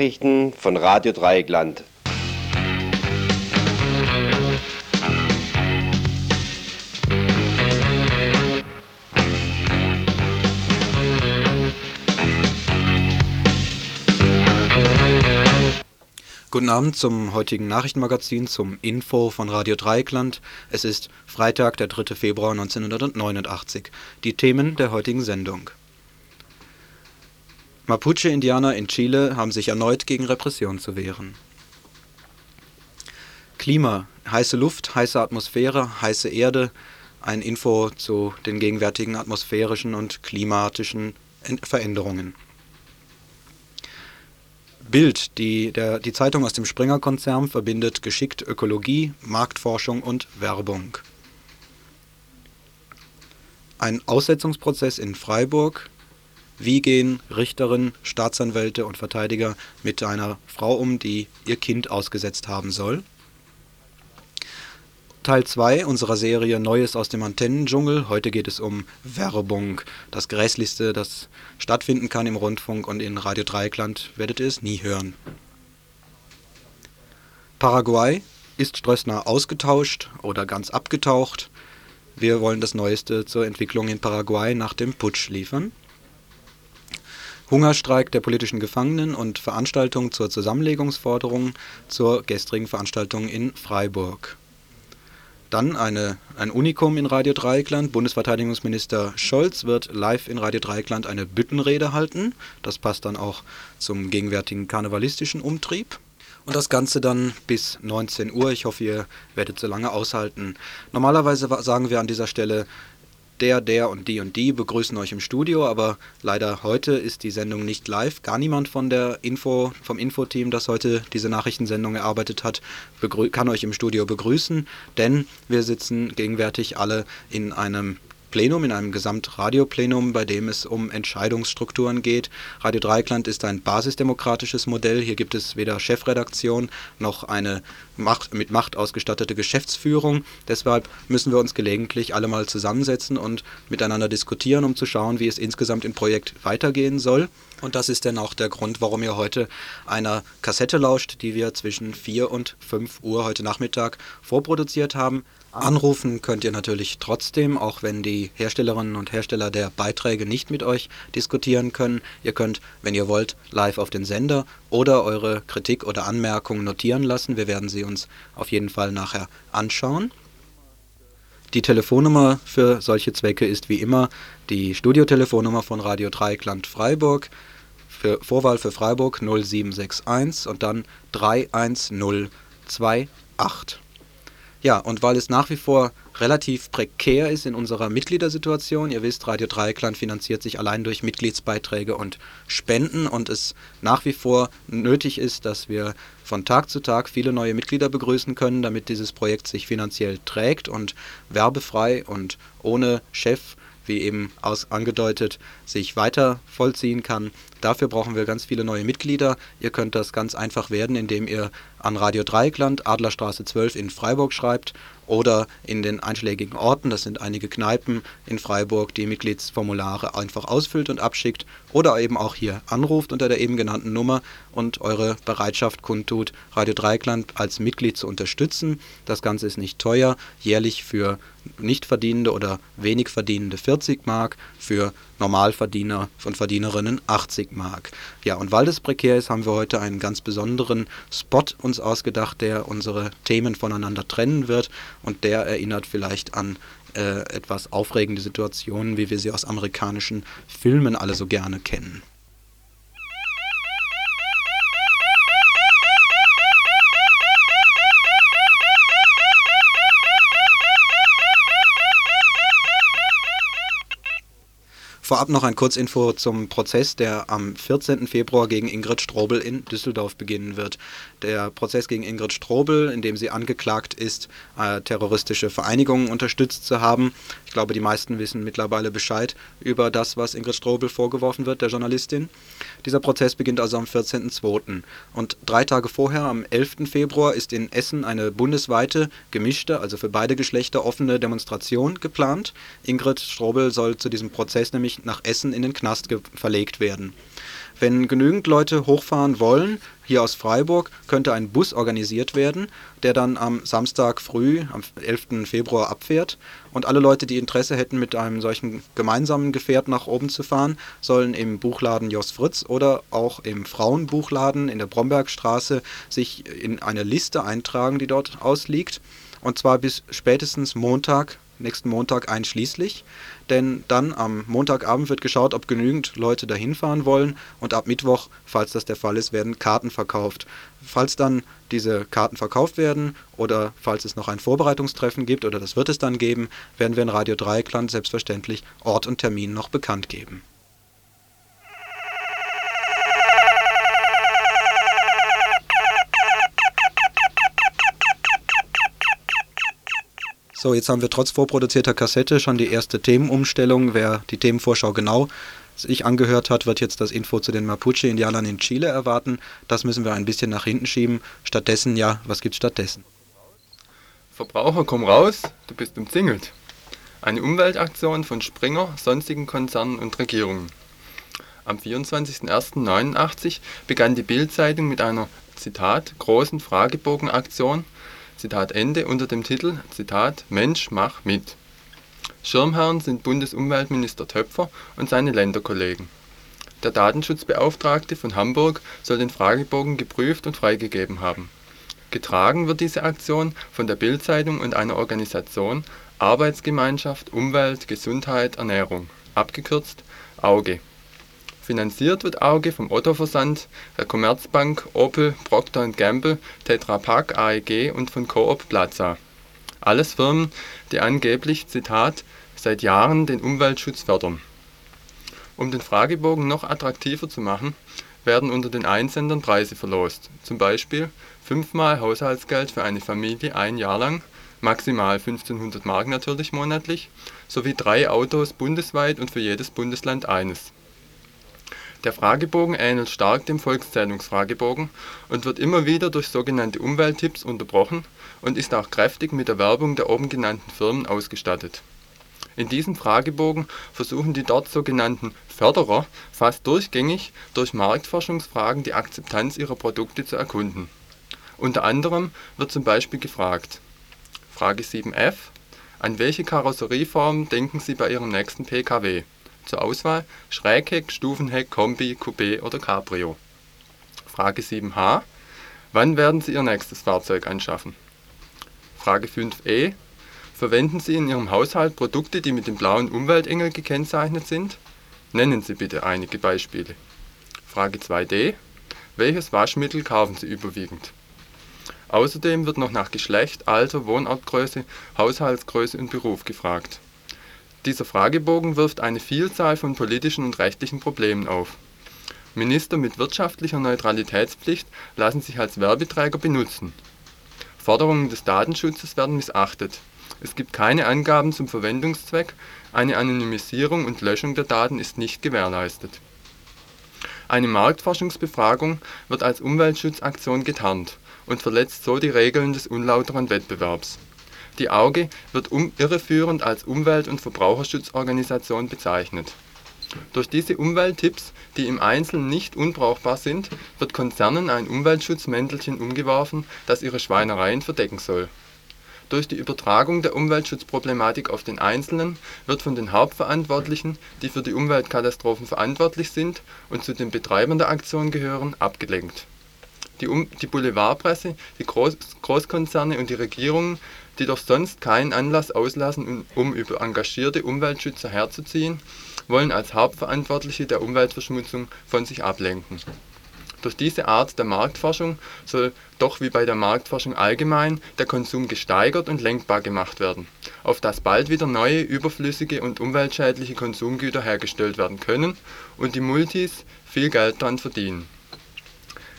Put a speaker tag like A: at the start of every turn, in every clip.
A: Nachrichten von Radio Dreieckland.
B: Guten Abend zum heutigen Nachrichtenmagazin, zum Info von Radio Dreieckland. Es ist Freitag, der 3. Februar 1989. Die Themen der heutigen Sendung. Mapuche-Indianer in Chile haben sich erneut gegen Repression zu wehren. Klima, heiße Luft, heiße Atmosphäre, heiße Erde. Ein Info zu den gegenwärtigen atmosphärischen und klimatischen Veränderungen. Bild, die, der, die Zeitung aus dem Springer-Konzern, verbindet geschickt Ökologie, Marktforschung und Werbung. Ein Aussetzungsprozess in Freiburg. Wie gehen Richterinnen, Staatsanwälte und Verteidiger mit einer Frau um, die ihr Kind ausgesetzt haben soll? Teil 2 unserer Serie Neues aus dem Antennendschungel. Heute geht es um Werbung. Das Grässlichste, das stattfinden kann im Rundfunk und in Radio Dreieckland werdet ihr es nie hören. Paraguay ist Strössner ausgetauscht oder ganz abgetaucht. Wir wollen das Neueste zur Entwicklung in Paraguay nach dem Putsch liefern. Hungerstreik der politischen Gefangenen und Veranstaltung zur Zusammenlegungsforderung zur gestrigen Veranstaltung in Freiburg. Dann eine, ein Unikum in Radio Dreieckland. Bundesverteidigungsminister Scholz wird live in Radio Dreieckland eine Büttenrede halten. Das passt dann auch zum gegenwärtigen karnevalistischen Umtrieb. Und das Ganze dann bis 19 Uhr. Ich hoffe, ihr werdet so lange aushalten. Normalerweise sagen wir an dieser Stelle der, der und die und die begrüßen euch im Studio, aber leider heute ist die Sendung nicht live. Gar niemand von der Info, vom Infoteam, das heute diese Nachrichtensendung erarbeitet hat, kann euch im Studio begrüßen, denn wir sitzen gegenwärtig alle in einem Plenum, in einem Gesamtradioplenum, bei dem es um Entscheidungsstrukturen geht. Radio Dreikland ist ein basisdemokratisches Modell. Hier gibt es weder Chefredaktion noch eine Macht, mit Macht ausgestattete Geschäftsführung. Deshalb müssen wir uns gelegentlich alle mal zusammensetzen und miteinander diskutieren, um zu schauen, wie es insgesamt im Projekt weitergehen soll. Und das ist dann auch der Grund, warum ihr heute einer Kassette lauscht, die wir zwischen 4 und 5 Uhr heute Nachmittag vorproduziert haben. Anrufen könnt ihr natürlich trotzdem, auch wenn die Herstellerinnen und Hersteller der Beiträge nicht mit euch diskutieren können. Ihr könnt, wenn ihr wollt, live auf den Sender oder eure Kritik oder Anmerkung notieren lassen. Wir werden sie uns auf jeden Fall nachher anschauen. Die Telefonnummer für solche Zwecke ist wie immer die Studiotelefonnummer von Radio Dreieckland Freiburg. Für Vorwahl für Freiburg 0761 und dann 31028. Ja, und weil es nach wie vor relativ prekär ist in unserer Mitgliedersituation, ihr wisst, Radio Dreieckland finanziert sich allein durch Mitgliedsbeiträge und Spenden und es nach wie vor nötig ist, dass wir von Tag zu Tag viele neue Mitglieder begrüßen können, damit dieses Projekt sich finanziell trägt und werbefrei und ohne Chef wie eben aus, angedeutet, sich weiter vollziehen kann. Dafür brauchen wir ganz viele neue Mitglieder. Ihr könnt das ganz einfach werden, indem ihr an Radio Dreieckland, Adlerstraße 12 in Freiburg schreibt oder in den einschlägigen Orten, das sind einige Kneipen in Freiburg, die Mitgliedsformulare einfach ausfüllt und abschickt oder eben auch hier anruft unter der eben genannten Nummer und eure Bereitschaft kundtut, Radio Dreikland als Mitglied zu unterstützen. Das Ganze ist nicht teuer, jährlich für nicht verdienende oder wenig verdienende 40 Mark, für Normalverdiener und Verdienerinnen 80 Mark. Ja, und weil das prekär ist, haben wir heute einen ganz besonderen Spot uns ausgedacht, der unsere Themen voneinander trennen wird und der erinnert vielleicht an äh, etwas aufregende Situationen, wie wir sie aus amerikanischen Filmen alle so gerne kennen. Vorab noch ein Kurzinfo zum Prozess, der am 14. Februar gegen Ingrid Strobel in Düsseldorf beginnen wird. Der Prozess gegen Ingrid Strobel, in dem sie angeklagt ist, äh, terroristische Vereinigungen unterstützt zu haben. Ich glaube, die meisten wissen mittlerweile Bescheid über das, was Ingrid Strobel vorgeworfen wird, der Journalistin. Dieser Prozess beginnt also am 14.02. Und drei Tage vorher, am 11. Februar, ist in Essen eine bundesweite, gemischte, also für beide Geschlechter offene Demonstration geplant. Ingrid Strobel soll zu diesem Prozess nämlich nach Essen in den Knast verlegt werden. Wenn genügend Leute hochfahren wollen, hier aus Freiburg, könnte ein Bus organisiert werden, der dann am Samstag früh, am 11. Februar abfährt. Und alle Leute, die Interesse hätten, mit einem solchen gemeinsamen Gefährt nach oben zu fahren, sollen im Buchladen Jos Fritz oder auch im Frauenbuchladen in der Brombergstraße sich in eine Liste eintragen, die dort ausliegt. Und zwar bis spätestens Montag, nächsten Montag einschließlich. Denn dann am Montagabend wird geschaut, ob genügend Leute dahin fahren wollen. Und ab Mittwoch, falls das der Fall ist, werden Karten verkauft. Falls dann diese Karten verkauft werden oder falls es noch ein Vorbereitungstreffen gibt, oder das wird es dann geben, werden wir in Radio Dreieckland selbstverständlich Ort und Termin noch bekannt geben. So, jetzt haben wir trotz vorproduzierter Kassette schon die erste Themenumstellung. Wer die Themenvorschau genau sich angehört hat, wird jetzt das Info zu den Mapuche-Indianern in Chile erwarten. Das müssen wir ein bisschen nach hinten schieben. Stattdessen, ja, was gibt's stattdessen?
C: Verbraucher, komm raus, du bist umzingelt. Eine Umweltaktion von Springer, sonstigen Konzernen und Regierungen. Am 24.01.89 begann die Bild-Zeitung mit einer Zitat großen Fragebogenaktion Zitat Ende unter dem Titel Zitat Mensch mach mit. Schirmherren sind Bundesumweltminister Töpfer und seine Länderkollegen. Der Datenschutzbeauftragte von Hamburg soll den Fragebogen geprüft und freigegeben haben. Getragen wird diese Aktion von der Bild-Zeitung und einer Organisation Arbeitsgemeinschaft Umwelt Gesundheit Ernährung (abgekürzt AUGE Finanziert wird Auge vom Otto-Versand, der Commerzbank, Opel, Procter & Gamble, Tetra Pak, AEG und von Coop Plaza. Alles Firmen, die angeblich Zitat „ seit Jahren den Umweltschutz fördern. “Um den Fragebogen noch attraktiver zu machen, werden unter den Einsendern Preise verlost, zum Beispiel fünfmal Haushaltsgeld für eine Familie ein Jahr lang (maximal 1500 Mark natürlich monatlich) sowie drei Autos bundesweit und für jedes Bundesland eines der Fragebogen ähnelt stark dem Volkszählungsfragebogen und wird immer wieder durch sogenannte Umwelttipps unterbrochen und ist auch kräftig mit der Werbung der oben genannten Firmen ausgestattet. In diesem Fragebogen versuchen die dort sogenannten „ Förderer “fast durchgängig durch Marktforschungsfragen die Akzeptanz ihrer Produkte zu erkunden. Unter anderem wird zum Beispiel gefragt: Frage 7f: An welche Karosserieform denken Sie bei Ihrem nächsten Pkw zur Auswahl Schrägheck, Stufenheck, Kombi, Coupé oder Cabrio. Frage 7h: Wann werden Sie Ihr nächstes Fahrzeug anschaffen? Frage 5e: Verwenden Sie in Ihrem Haushalt Produkte, die mit dem blauen Umweltengel gekennzeichnet sind? Nennen Sie bitte einige Beispiele. Frage 2d: Welches Waschmittel kaufen Sie überwiegend? Außerdem wird noch nach Geschlecht, Alter, Wohnortgröße, Haushaltsgröße und Beruf gefragt dieser Fragebogen wirft eine Vielzahl von politischen und rechtlichen Problemen auf. Minister mit wirtschaftlicher Neutralitätspflicht lassen sich als Werbeträger benutzen. Forderungen des Datenschutzes werden missachtet. Es gibt keine Angaben zum Verwendungszweck, eine Anonymisierung und Löschung der Daten ist nicht gewährleistet. Eine Marktforschungsbefragung wird als Umweltschutzaktion getarnt und verletzt so die Regeln des unlauteren Wettbewerbs die Auge wird irreführend als Umwelt und Verbraucherschutzorganisation bezeichnet. Durch diese Umwelttipps, die im Einzelnen nicht unbrauchbar sind, wird Konzernen ein Umweltschutzmäntelchen umgeworfen, das ihre Schweinereien verdecken soll. Durch die Übertragung der Umweltschutzproblematik auf den Einzelnen wird von den Hauptverantwortlichen, die für die Umweltkatastrophen verantwortlich sind und zu den Betreibern der Aktion gehören, abgelenkt. Die Boulevardpresse, die Großkonzerne und die Regierungen die doch sonst keinen Anlass auslassen, um über engagierte Umweltschützer herzuziehen, wollen als Hauptverantwortliche der Umweltverschmutzung von sich ablenken. Durch diese Art der Marktforschung soll doch wie bei der Marktforschung allgemein der Konsum gesteigert und lenkbar gemacht werden, auf dass bald wieder neue überflüssige und umweltschädliche Konsumgüter hergestellt werden können und die Multis viel Geld daran verdienen.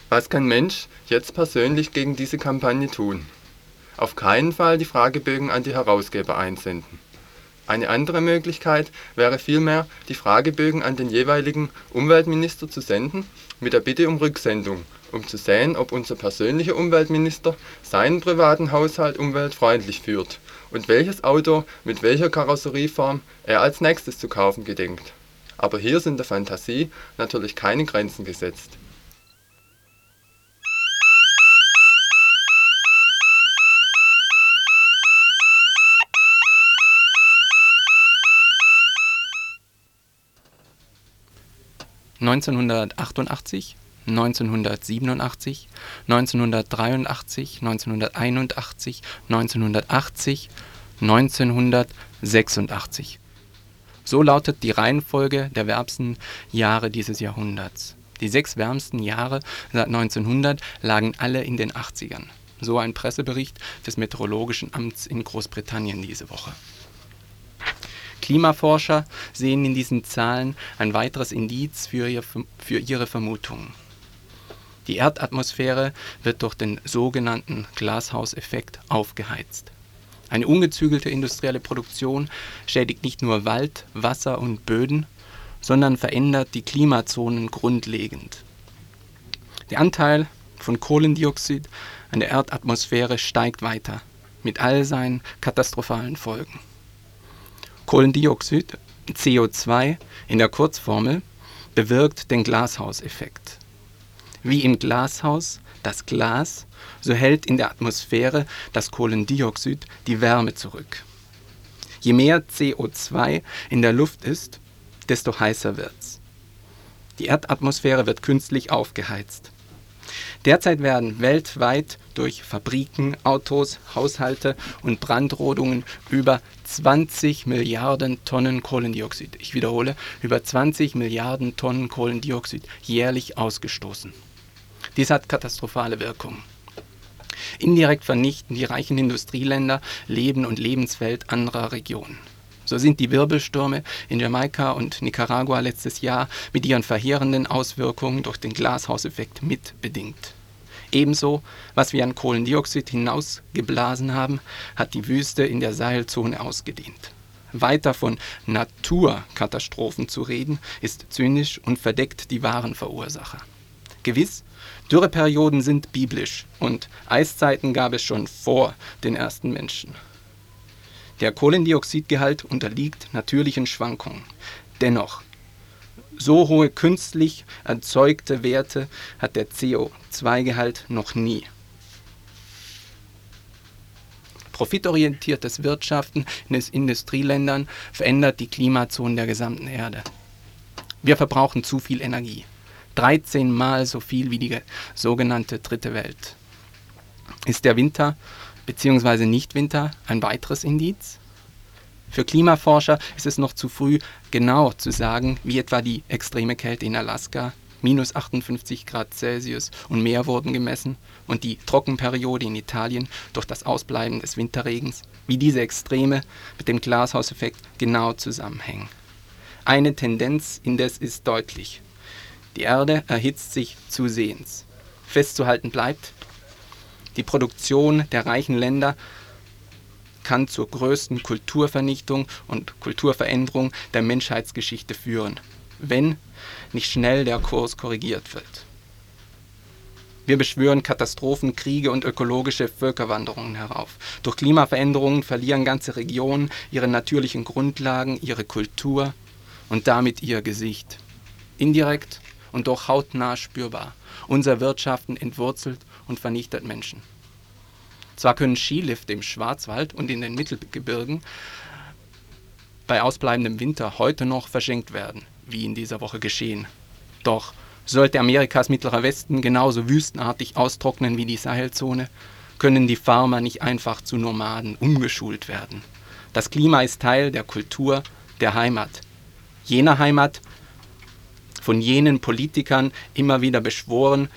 C: Was kann Mensch jetzt persönlich gegen diese Kampagne tun auf keinen Fall die Fragebögen an die Herausgeber einsenden. Eine andere Möglichkeit wäre vielmehr, die Fragebögen an den jeweiligen Umweltminister zu senden, mit der Bitte um Rücksendung, um zu sehen, ob unser persönlicher Umweltminister seinen privaten Haushalt umweltfreundlich führt und welches Auto mit welcher Karosserieform er als nächstes zu kaufen gedenkt. Aber hier sind der Fantasie natürlich keine Grenzen gesetzt.
D: Neunzehnhundertachtundachtzig 1987, 1983, 1981, 1980, 1986. So lautet die Reihenfolge der wärmsten Jahre dieses Jahrhunderts. Die sechs wärmsten Jahre seit 1900 lagen alle in den 80ern. So ein Pressebericht des Meteorologischen Amts in Großbritannien diese Woche. Klimaforscher sehen in diesen Zahlen ein weiteres Indiz für, ihr, für ihre Vermutungen. Die Erdatmosphäre wird durch den sogenannten Glashauseffekt aufgeheizt. Eine ungezügelte industrielle Produktion schädigt nicht nur Wald, Wasser und Böden, sondern verändert die Klimazonen grundlegend. Der Anteil von Kohlendioxid an der Erdatmosphäre steigt weiter, mit all seinen katastrophalen Folgen. Kohlendioxid, CO2 in der Kurzformel, bewirkt den Glashauseffekt. Wie im Glashaus das Glas, so hält in der Atmosphäre das Kohlendioxid die Wärme zurück. Je mehr CO2 in der Luft ist, desto heißer wird's. Die Erdatmosphäre wird künstlich aufgeheizt. Derzeit werden weltweit durch Fabriken, Autos, Haushalte und Brandrodungen über 20 Milliarden Tonnen Kohlendioxid, ich wiederhole, über 20 Milliarden Tonnen Kohlendioxid jährlich ausgestoßen. Dies hat katastrophale Wirkungen. Indirekt vernichten die reichen Industrieländer Leben und Lebenswelt anderer Regionen. So sind die Wirbelstürme in Jamaika und Nicaragua letztes Jahr mit ihren verheerenden Auswirkungen durch den Glashauseffekt mitbedingt. Ebenso, was wir an Kohlendioxid hinausgeblasen haben, hat die Wüste in der Sahelzone ausgedehnt. Weiter von Naturkatastrophen zu reden, ist zynisch und verdeckt die wahren Verursacher. Gewiss, Dürreperioden sind biblisch und Eiszeiten gab es schon vor den ersten Menschen. Der Kohlendioxidgehalt unterliegt natürlichen Schwankungen. Dennoch, so hohe künstlich erzeugte Werte hat der CO2-Gehalt noch nie. Profitorientiertes Wirtschaften in den Industrieländern verändert die Klimazonen der gesamten Erde. Wir verbrauchen zu viel Energie. 13 Mal so viel wie die sogenannte dritte Welt. Ist der Winter bzw. Nicht-Winter ein weiteres Indiz? Für Klimaforscher ist es noch zu früh, genau zu sagen, wie etwa die extreme Kälte in Alaska, minus 58 Grad Celsius und mehr wurden gemessen, und die Trockenperiode in Italien durch das Ausbleiben des Winterregens, wie diese Extreme mit dem Glashauseffekt genau zusammenhängen. Eine Tendenz indes ist deutlich. Die Erde erhitzt sich zusehends. Festzuhalten bleibt, die Produktion der reichen Länder kann zur größten Kulturvernichtung und Kulturveränderung der Menschheitsgeschichte führen, wenn nicht schnell der Kurs korrigiert wird. Wir beschwören Katastrophen, Kriege und ökologische Völkerwanderungen herauf. Durch Klimaveränderungen verlieren ganze Regionen ihre natürlichen Grundlagen, ihre Kultur und damit ihr Gesicht. Indirekt und doch hautnah spürbar. Unser Wirtschaften entwurzelt und vernichtet Menschen. Zwar können Skilifte im Schwarzwald und in den Mittelgebirgen bei ausbleibendem Winter heute noch verschenkt werden, wie in dieser Woche geschehen. Doch sollte Amerikas mittlerer Westen genauso wüstenartig austrocknen wie die Sahelzone, können die Farmer nicht einfach zu Nomaden umgeschult werden. Das Klima ist Teil der Kultur der Heimat. Jener Heimat, von jenen Politikern immer wieder beschworen,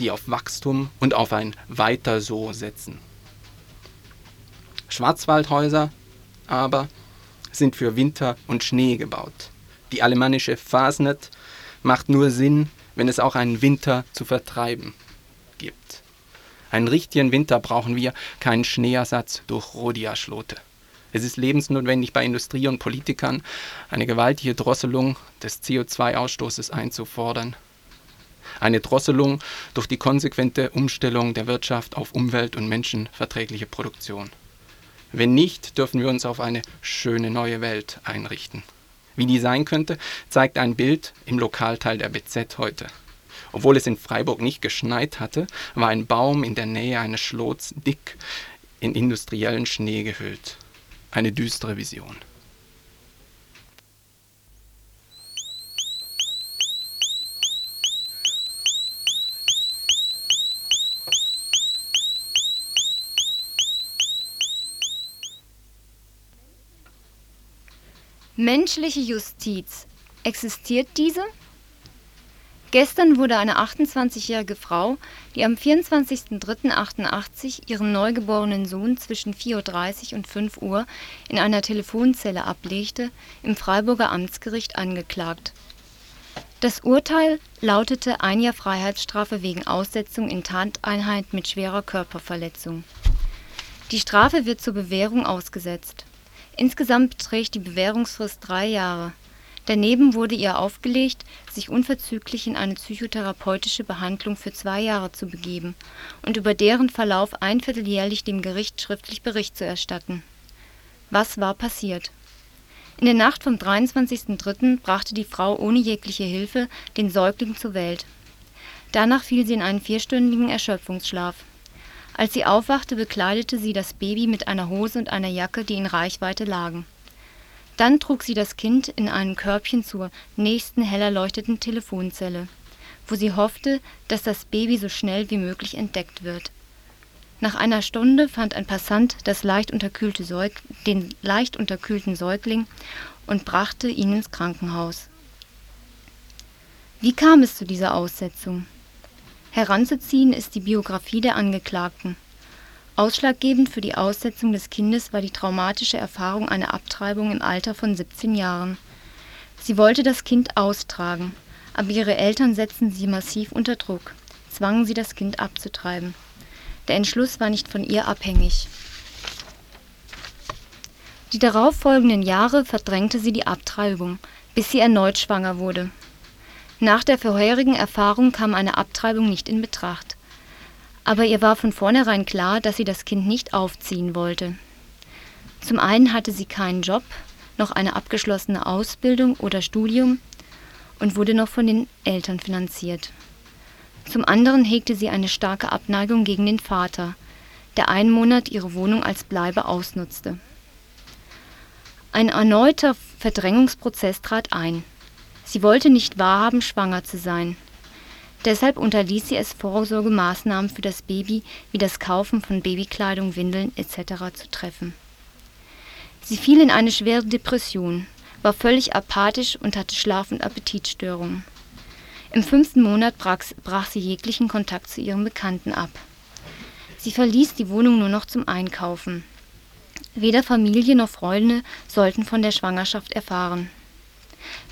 D: die auf Wachstum und auf ein Weiter so setzen. Schwarzwaldhäuser aber sind für Winter und Schnee gebaut. Die alemannische Fasnet macht nur Sinn, wenn es auch einen Winter zu vertreiben gibt. Einen richtigen Winter brauchen wir, keinen Schneeersatz durch Rhodiaschlote. Es ist lebensnotwendig bei Industrie und Politikern, eine gewaltige Drosselung des CO2-Ausstoßes einzufordern. Eine Drosselung durch die konsequente Umstellung der Wirtschaft auf umwelt- und menschenverträgliche Produktion. Wenn nicht, dürfen wir uns auf eine schöne neue Welt einrichten. Wie die sein könnte, zeigt ein Bild im Lokalteil der BZ heute. Obwohl es in Freiburg nicht geschneit hatte, war ein Baum in der Nähe eines Schlots dick in industriellen Schnee gehüllt. Eine düstere Vision.
E: Menschliche Justiz. Existiert diese? Gestern wurde eine 28-jährige Frau, die am 24.03.88 ihren neugeborenen Sohn zwischen 4.30 Uhr und 5 Uhr in einer Telefonzelle ablegte, im Freiburger Amtsgericht angeklagt. Das Urteil lautete ein Jahr Freiheitsstrafe wegen Aussetzung in Tateinheit mit schwerer Körperverletzung. Die Strafe wird zur Bewährung ausgesetzt Insgesamt beträgt die Bewährungsfrist drei Jahre. Daneben wurde ihr aufgelegt, sich unverzüglich in eine psychotherapeutische Behandlung für zwei Jahre zu begeben und über deren Verlauf einvierteljährlich dem Gericht schriftlich Bericht zu erstatten. Was war passiert? In der Nacht vom 23.03. brachte die Frau ohne jegliche Hilfe den Säugling zur Welt. Danach fiel sie in einen vierstündigen Erschöpfungsschlaf als sie aufwachte, bekleidete sie das Baby mit einer Hose und einer Jacke, die in Reichweite lagen. Dann trug sie das Kind in einem Körbchen zur nächsten hell erleuchteten Telefonzelle, wo sie hoffte, dass das Baby so schnell wie möglich entdeckt wird. Nach einer Stunde fand ein Passant leicht den leicht unterkühlten Säugling und brachte ihn ins Krankenhaus. Wie kam es zu dieser Aussetzung Heranzuziehen ist die Biografie der Angeklagten. Ausschlaggebend für die Aussetzung des Kindes war die traumatische Erfahrung einer Abtreibung im Alter von 17 Jahren. Sie wollte das Kind austragen, aber ihre Eltern setzten sie massiv unter Druck, zwangen sie das Kind abzutreiben. Der Entschluss war nicht von ihr abhängig. Die darauffolgenden Jahre verdrängte sie die Abtreibung, bis sie erneut schwanger wurde nach der vorherigen Erfahrung kam eine Abtreibung nicht in Betracht. Aber ihr war von vornherein klar, dass sie das Kind nicht aufziehen wollte. Zum einen hatte sie keinen Job, noch eine abgeschlossene Ausbildung oder Studium und wurde noch von den Eltern finanziert. Zum anderen hegte sie eine starke Abneigung gegen den Vater, der einen Monat ihre Wohnung als Bleibe ausnutzte. Ein erneuter Verdrängungsprozess trat ein Sie wollte nicht wahrhaben, schwanger zu sein. Deshalb unterließ sie es, Vorsorgemaßnahmen für das Baby wie das Kaufen von Babykleidung, Windeln etc. zu treffen. Sie fiel in eine schwere Depression, war völlig apathisch und hatte Schlaf- und Appetitstörungen. Im fünften Monat brach, sie jeglichen Kontakt zu ihren Bekannten ab. Sie verließ die Wohnung nur noch zum Einkaufen. Weder Familie noch Freunde sollten von der Schwangerschaft erfahren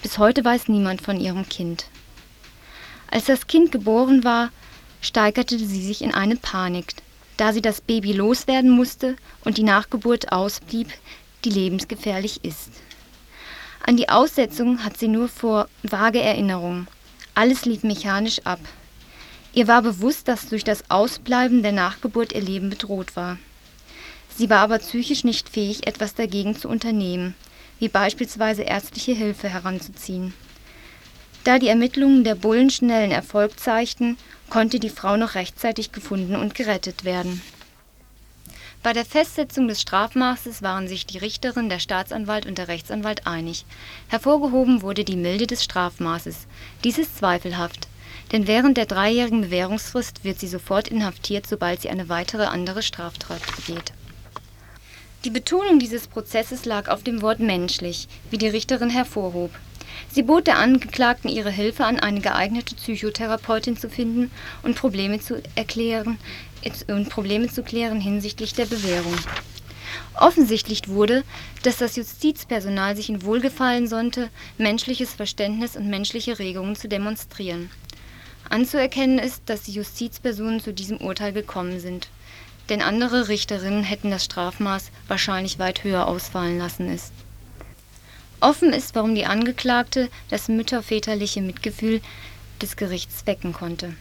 E: bis heute weiß niemand von ihrem Kind. Als das Kind geboren war, steigerte sie sich in eine Panik, da sie das Baby loswerden musste und die Nachgeburt ausblieb, die lebensgefährlich ist. An die Aussetzung hat sie nur vor vage Erinnerungen. Alles lief mechanisch ab. Ihr war bewusst, dass durch das Ausbleiben der Nachgeburt ihr Leben bedroht war. Sie war aber psychisch nicht fähig, etwas dagegen zu unternehmen, wie beispielsweise ärztliche Hilfe heranzuziehen. Da die Ermittlungen der Bullen schnellen Erfolg zeigten, konnte die Frau noch rechtzeitig gefunden und gerettet werden. Bei der Festsetzung des Strafmaßes waren sich die Richterin, der Staatsanwalt und der Rechtsanwalt einig. Hervorgehoben wurde die Milde des Strafmaßes. Dies ist zweifelhaft, denn während der dreijährigen Bewährungsfrist wird sie sofort inhaftiert, sobald sie eine weitere andere Straftat begeht die Betonung dieses Prozesses lag auf dem Wort menschlich, wie die Richterin hervorhob. Sie bot der Angeklagten ihre Hilfe an, eine geeignete Psychotherapeutin zu finden und Probleme zu erklären und Probleme zu klären hinsichtlich der Bewährung. Offensichtlich wurde, dass das Justizpersonal sich in Wohlgefallen sonnte, menschliches Verständnis und menschliche Regungen zu demonstrieren. Anzuerkennen ist, dass die Justizpersonen zu diesem Urteil gekommen sind denn andere Richterinnen hätten das Strafmaß wahrscheinlich weit höher ausfallen lassen ist. Offen ist, warum die Angeklagte das mütterväterliche Mitgefühl des Gerichts wecken konnte.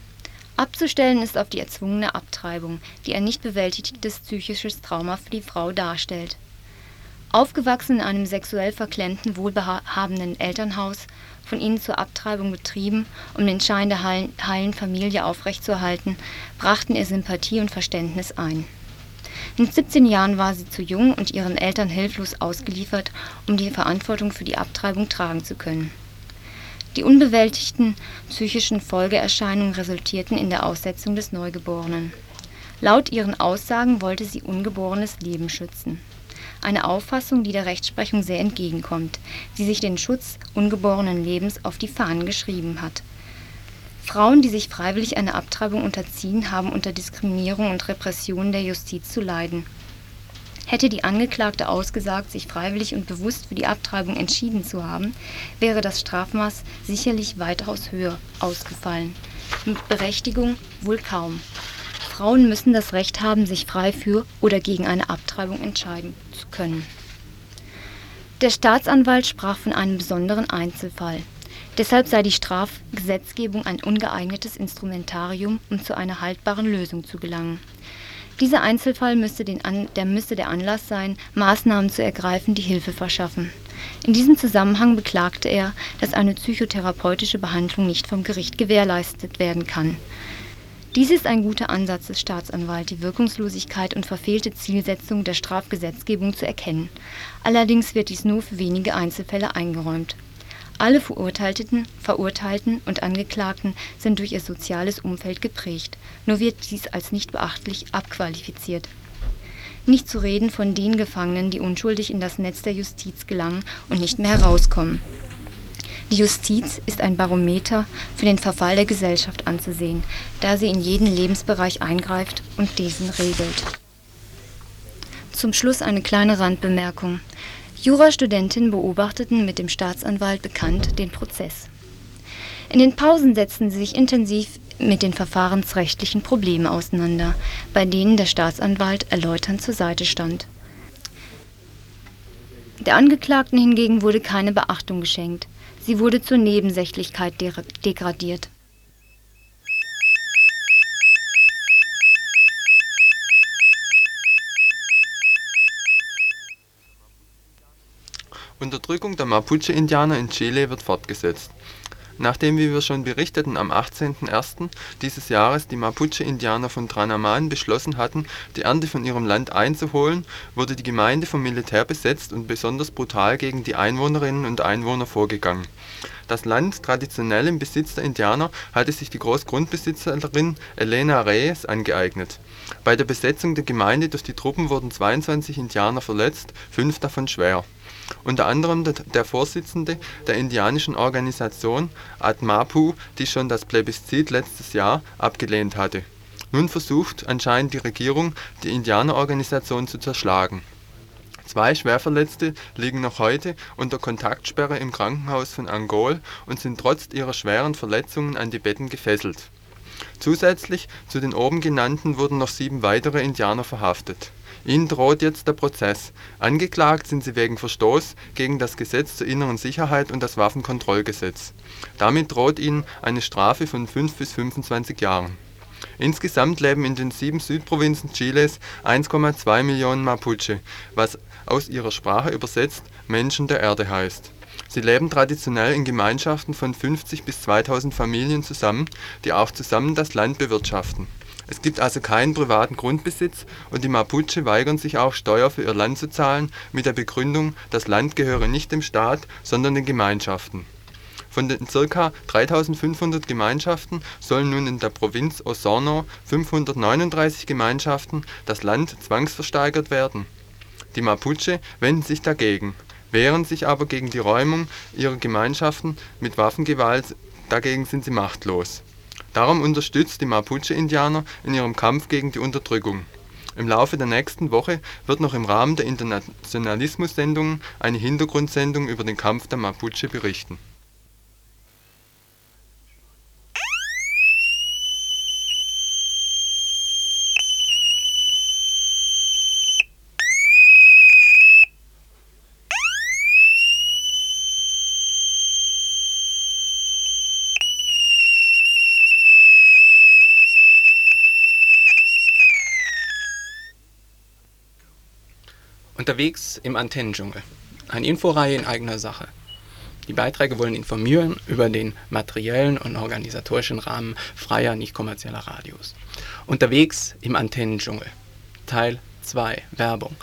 E: Abzustellen ist auf die erzwungene Abtreibung, die ein nicht bewältigtes psychisches Trauma für die Frau darstellt. Aufgewachsen in einem sexuell verklemmten, wohlhabenden Elternhaus, von ihnen zur Abtreibung betrieben, um den Schein der heilen Familie aufrechtzuerhalten, brachten ihr Sympathie und Verständnis ein. Mit 17 Jahren war sie zu jung und ihren Eltern hilflos ausgeliefert, um die Verantwortung für die Abtreibung tragen zu können. Die unbewältigten psychischen Folgeerscheinungen resultierten in der Aussetzung des Neugeborenen. Laut ihren Aussagen wollte sie ungeborenes Leben schützen eine Auffassung, die der Rechtsprechung sehr entgegenkommt, die sich den Schutz ungeborenen Lebens auf die Fahnen geschrieben hat. Frauen, die sich freiwillig einer Abtreibung unterziehen, haben unter Diskriminierung und Repression der Justiz zu leiden. Hätte die Angeklagte ausgesagt, sich freiwillig und bewusst für die Abtreibung entschieden zu haben, wäre das Strafmaß sicherlich weitaus höher ausgefallen. Mit Berechtigung wohl kaum. Frauen müssen das Recht haben, sich frei für oder gegen eine Abtreibung entscheiden zu können. Der Staatsanwalt sprach von einem besonderen Einzelfall. Deshalb sei die Strafgesetzgebung ein ungeeignetes Instrumentarium, um zu einer haltbaren Lösung zu gelangen. Dieser Einzelfall müsste, An der, müsste der Anlass sein, Maßnahmen zu ergreifen, die Hilfe verschaffen. In diesem Zusammenhang beklagte er, dass eine psychotherapeutische Behandlung nicht vom Gericht gewährleistet werden kann. Dies ist ein guter Ansatz des Staatsanwalts, die Wirkungslosigkeit und verfehlte Zielsetzung der Strafgesetzgebung zu erkennen. Allerdings wird dies nur für wenige Einzelfälle eingeräumt. Alle Verurteilten, Verurteilten und Angeklagten sind durch ihr soziales Umfeld geprägt, nur wird dies als nicht beachtlich abqualifiziert. Nicht zu reden von den Gefangenen, die unschuldig in das Netz der Justiz gelangen und nicht mehr herauskommen die Justiz ist ein Barometer für den Verfall der Gesellschaft anzusehen, da sie in jeden Lebensbereich eingreift und diesen regelt. Zum Schluss eine kleine Randbemerkung. Jurastudentinnen beobachteten mit dem Staatsanwalt bekannt den Prozess. In den Pausen setzten sie sich intensiv mit den verfahrensrechtlichen Problemen auseinander, bei denen der Staatsanwalt erläuternd zur Seite stand. Der Angeklagten hingegen wurde keine Beachtung geschenkt. Sie wurde zur Nebensächlichkeit degradiert.
C: Unterdrückung der Mapuche-Indianer in Chile wird fortgesetzt Nachdem, wie wir schon berichteten, am 18.01. dieses Jahres die Mapuche-Indianer von Tranaman beschlossen hatten, die Ernte von ihrem Land einzuholen, wurde die Gemeinde vom Militär besetzt und besonders brutal gegen die Einwohnerinnen und Einwohner vorgegangen. Das Land, traditionell im Besitz der Indianer, hatte sich die Großgrundbesitzerin Elena Reyes angeeignet. Bei der Besetzung der Gemeinde durch die Truppen wurden 22 Indianer verletzt, fünf davon schwer unter anderem der Vorsitzende der indianischen Organisation Atmapu, die schon das Plebiszit letztes Jahr abgelehnt hatte. Nun versucht anscheinend die Regierung, die Indianerorganisation zu zerschlagen. Zwei Schwerverletzte liegen noch heute unter Kontaktsperre im Krankenhaus von Angol und sind trotz ihrer schweren Verletzungen an die Betten gefesselt. Zusätzlich zu den oben genannten wurden noch sieben weitere Indianer verhaftet Ihnen droht jetzt der Prozess. Angeklagt sind sie wegen Verstoß gegen das Gesetz zur inneren Sicherheit und das Waffenkontrollgesetz. Damit droht ihnen eine Strafe von 5 bis 25 Jahren. Insgesamt leben in den sieben Südprovinzen Chiles 1,2 Millionen Mapuche, was aus ihrer Sprache übersetzt Menschen der Erde heißt. Sie leben traditionell in Gemeinschaften von 50 bis 2000 Familien zusammen, die auch zusammen das Land bewirtschaften es gibt also keinen privaten Grundbesitz und die Mapuche weigern sich auch, Steuer für ihr Land zu zahlen, mit der Begründung, das Land gehöre nicht dem Staat, sondern den Gemeinschaften. Von den ca. 3500 Gemeinschaften sollen nun in der Provinz Osorno 539 Gemeinschaften das Land zwangsversteigert werden. Die Mapuche wenden sich dagegen, wehren sich aber gegen die Räumung ihrer Gemeinschaften mit Waffengewalt, dagegen sind sie machtlos Darum unterstützt die Mapuche-Indianer in ihrem Kampf gegen die Unterdrückung. Im Laufe der nächsten Woche wird noch im Rahmen der Internationalismus-Sendungen eine Hintergrundsendung über den Kampf der Mapuche berichten
D: Unterwegs im Antennendschungel. Eine Inforeihe in eigener Sache. Die Beiträge wollen informieren über den materiellen und organisatorischen Rahmen freier, nicht kommerzieller Radios. Unterwegs im Antennendschungel. Teil 2 Werbung.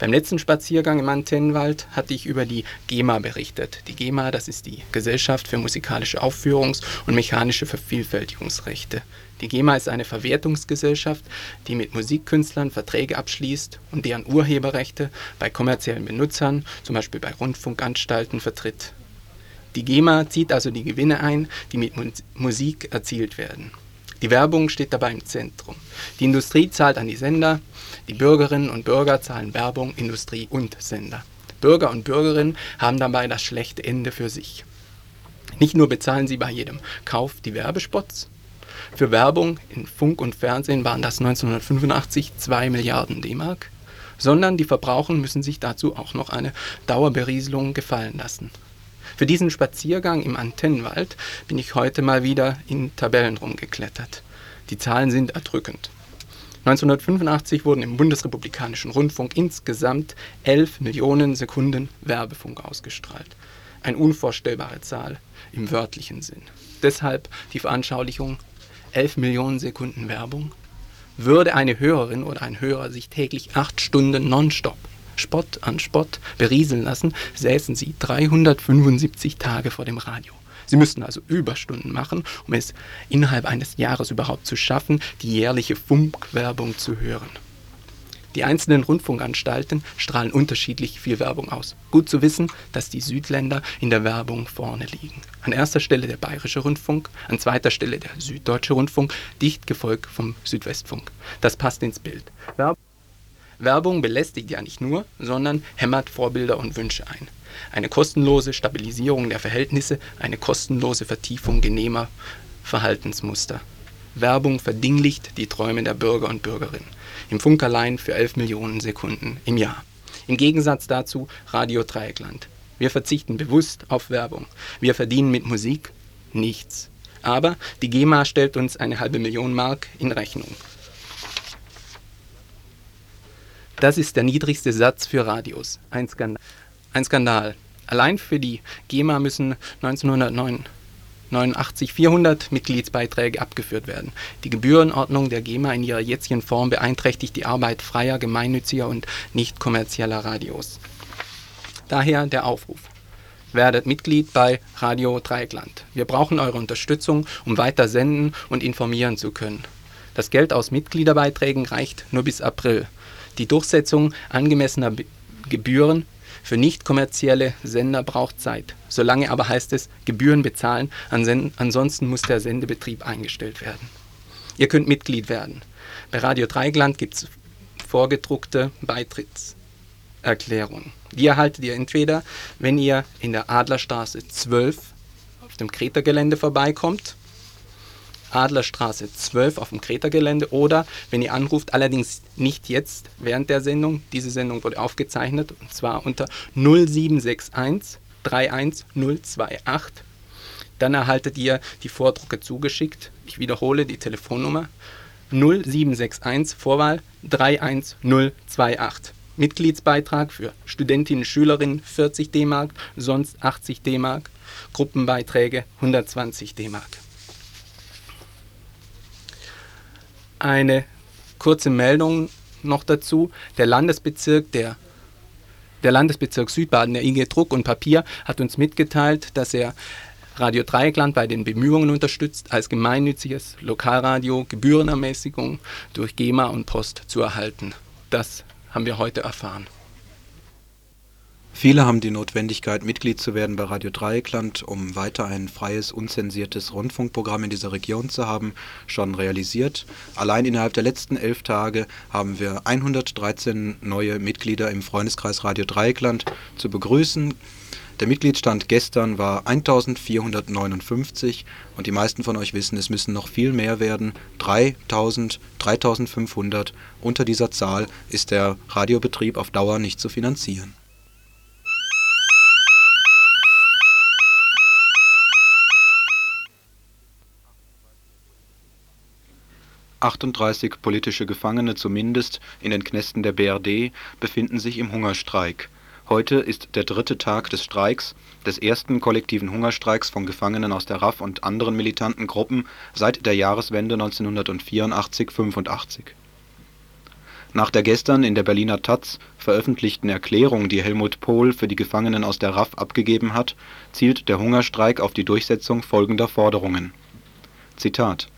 D: Beim letzten Spaziergang im Antennenwald hatte ich über die GEMA berichtet. Die GEMA, das ist die Gesellschaft für musikalische Aufführungs- und mechanische Vervielfältigungsrechte. Die GEMA ist eine Verwertungsgesellschaft, die mit Musikkünstlern Verträge abschließt und deren Urheberrechte bei kommerziellen Benutzern, zum Beispiel bei Rundfunkanstalten, vertritt. Die GEMA zieht also die Gewinne ein, die mit Musik erzielt werden. Die Werbung steht dabei im Zentrum. Die Industrie zahlt an die Sender, die Bürgerinnen und Bürger zahlen Werbung, Industrie und Sender. Bürger und Bürgerinnen haben dabei das schlechte Ende für sich. Nicht nur bezahlen sie bei jedem Kauf die Werbespots. Für Werbung in Funk und Fernsehen waren das 1985 2 Milliarden D-Mark, sondern die Verbraucher müssen sich dazu auch noch eine Dauerberieselung gefallen lassen. Für diesen Spaziergang im Antennenwald bin ich heute mal wieder in Tabellen rumgeklettert. Die Zahlen sind erdrückend. 1985 wurden im bundesrepublikanischen Rundfunk insgesamt 11 Millionen Sekunden Werbefunk ausgestrahlt. Eine unvorstellbare Zahl im wörtlichen Sinn. Deshalb die Veranschaulichung 11 Millionen Sekunden Werbung. Würde eine Hörerin oder ein Hörer sich täglich 8 Stunden nonstop Spott an Spott berieseln lassen, säßen sie 375 Tage vor dem Radio. Sie müssten also Überstunden machen, um es innerhalb eines Jahres überhaupt zu schaffen, die jährliche Funkwerbung zu hören. Die einzelnen Rundfunkanstalten strahlen unterschiedlich viel Werbung aus. Gut zu wissen, dass die Südländer in der Werbung vorne liegen. An erster Stelle der Bayerische Rundfunk, an zweiter Stelle der Süddeutsche Rundfunk, dicht gefolgt vom Südwestfunk. Das passt ins Bild. Werbung belästigt ja nicht nur, sondern hämmert Vorbilder und Wünsche ein. Eine kostenlose Stabilisierung der Verhältnisse, eine kostenlose Vertiefung genehmer Verhaltensmuster. Werbung verdinglicht die Träume der Bürger und Bürgerinnen. Im Funk allein für 11 Millionen Sekunden im Jahr. Im Gegensatz dazu Radio Dreieckland. Wir verzichten bewusst auf Werbung. Wir verdienen mit Musik nichts. Aber die GEMA stellt uns eine halbe Million Mark in Rechnung. Das ist der niedrigste Satz für Radios. Ein Skandal. Ein Skandal. Allein für die GEMA müssen 1989 400 Mitgliedsbeiträge abgeführt werden. Die Gebührenordnung der GEMA in ihrer jetzigen Form beeinträchtigt die Arbeit freier, gemeinnütziger und nicht kommerzieller Radios. Daher der Aufruf. Werdet Mitglied bei Radio Dreieckland. Wir brauchen eure Unterstützung, um weiter senden und informieren zu können. Das Geld aus Mitgliederbeiträgen reicht nur bis April. Die Durchsetzung angemessener Gebühren für nicht kommerzielle Sender braucht Zeit. Solange aber heißt es Gebühren bezahlen, ansonsten muss der Sendebetrieb eingestellt werden. Ihr könnt Mitglied werden. Bei Radio Dreigland gibt es vorgedruckte Beitrittserklärungen. Die erhaltet ihr entweder, wenn ihr in der Adlerstraße 12 auf dem Kreta-Gelände vorbeikommt Adlerstraße 12 auf dem Kreta-Gelände oder wenn ihr anruft, allerdings nicht jetzt während der Sendung. Diese Sendung wurde aufgezeichnet und zwar unter 0761 31028. Dann erhaltet ihr die Vordrucke zugeschickt. Ich wiederhole die Telefonnummer 0761 Vorwahl 31028. Mitgliedsbeitrag für Studentinnen und Schülerinnen 40 D-Mark, sonst 80 D-Mark, Gruppenbeiträge 120 D-Mark. Eine kurze Meldung noch dazu. Der Landesbezirk, der, der Landesbezirk Südbaden, der IG Druck und Papier, hat uns mitgeteilt, dass er Radio Dreieckland bei den Bemühungen unterstützt, als gemeinnütziges Lokalradio Gebührenermäßigung durch GEMA und Post zu erhalten. Das haben wir heute erfahren.
B: Viele haben die Notwendigkeit, Mitglied zu werden bei Radio Dreieckland, um weiter ein freies, unzensiertes Rundfunkprogramm in dieser Region zu haben, schon realisiert. Allein innerhalb der letzten elf Tage haben wir 113 neue Mitglieder im Freundeskreis Radio Dreieckland zu begrüßen. Der Mitgliedsstand gestern war 1459 und die meisten von euch wissen, es müssen noch viel mehr werden. 3000, 3500. Unter dieser Zahl ist der Radiobetrieb auf Dauer nicht zu finanzieren. 38 politische Gefangene zumindest in den Knästen der BRD befinden sich im Hungerstreik. Heute ist der dritte Tag des Streiks, des ersten kollektiven Hungerstreiks von Gefangenen aus der RAF und anderen militanten Gruppen seit der Jahreswende 1984 / 85. Nach der gestern in der Berliner taz veröffentlichten Erklärung, die Helmut Pohl für die Gefangenen aus der RAF abgegeben hat, zielt der Hungerstreik auf die Durchsetzung folgender Forderungen: Zitat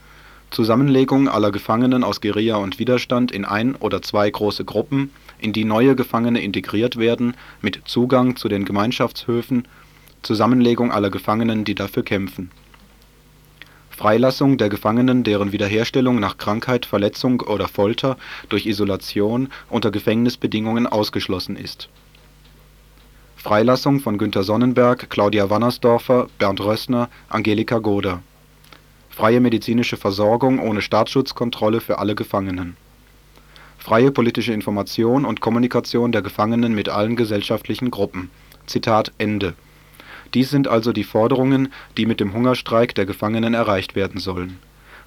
B: Zusammenlegung aller Gefangenen aus Guerilla und Widerstand in ein oder zwei große Gruppen, in die neue Gefangene integriert werden, mit Zugang zu den Gemeinschaftshöfen, Zusammenlegung aller Gefangenen, die dafür kämpfen. Freilassung der Gefangenen, deren Wiederherstellung nach Krankheit, Verletzung oder Folter durch Isolation unter Gefängnisbedingungen ausgeschlossen ist. Freilassung von Günter Sonnenberg, Claudia Wannersdorfer, Bernd Rössner, Angelika Goder freie medizinische Versorgung ohne Staatsschutzkontrolle für alle Gefangenen freie politische Information und Kommunikation der Gefangenen mit allen gesellschaftlichen Gruppen. Zitat Ende. Dies sind also die Forderungen, die mit dem Hungerstreik der Gefangenen erreicht werden sollen.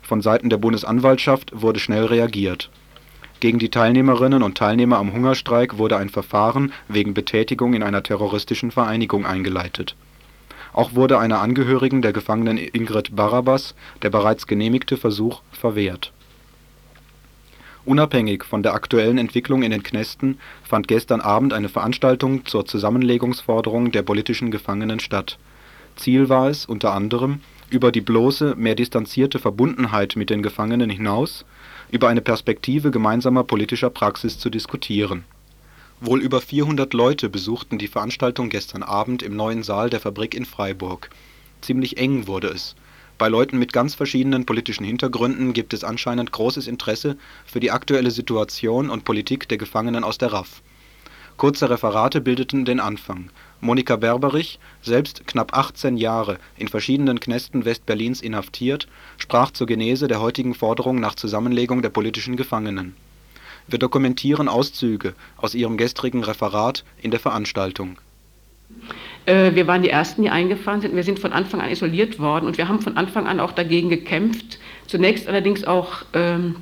B: Von Seiten der Bundesanwaltschaft wurde schnell reagiert. Gegen die Teilnehmerinnen und Teilnehmer am Hungerstreik wurde ein Verfahren wegen Betätigung in einer terroristischen Vereinigung eingeleitet auch wurde einer Angehörigen der Gefangenen Ingrid Barabas der bereits genehmigte Versuch verwehrt. Unabhängig von der aktuellen Entwicklung in den Knästen fand gestern Abend eine Veranstaltung zur Zusammenlegungsforderung der politischen Gefangenen statt. Ziel war es unter anderem, über die bloße, mehr distanzierte Verbundenheit mit den Gefangenen hinaus über eine Perspektive gemeinsamer politischer Praxis zu diskutieren Wohl über 400 Leute besuchten die Veranstaltung gestern Abend im Neuen Saal der Fabrik in Freiburg. Ziemlich eng wurde es. Bei Leuten mit ganz verschiedenen politischen Hintergründen gibt es anscheinend großes Interesse für die aktuelle Situation und Politik der Gefangenen aus der RAF. Kurze Referate bildeten den Anfang. Monika Berberich, selbst knapp 18 Jahre in verschiedenen Knästen West-Berlins inhaftiert, sprach zur Genese der heutigen Forderung nach Zusammenlegung der politischen Gefangenen wir dokumentieren Auszüge aus Ihrem gestrigen Referat in der Veranstaltung.
F: Äh, wir waren die Ersten, die eingefahren sind. Wir sind von Anfang an isoliert worden und wir haben von Anfang an auch dagegen gekämpft. Zunächst allerdings auch ähm,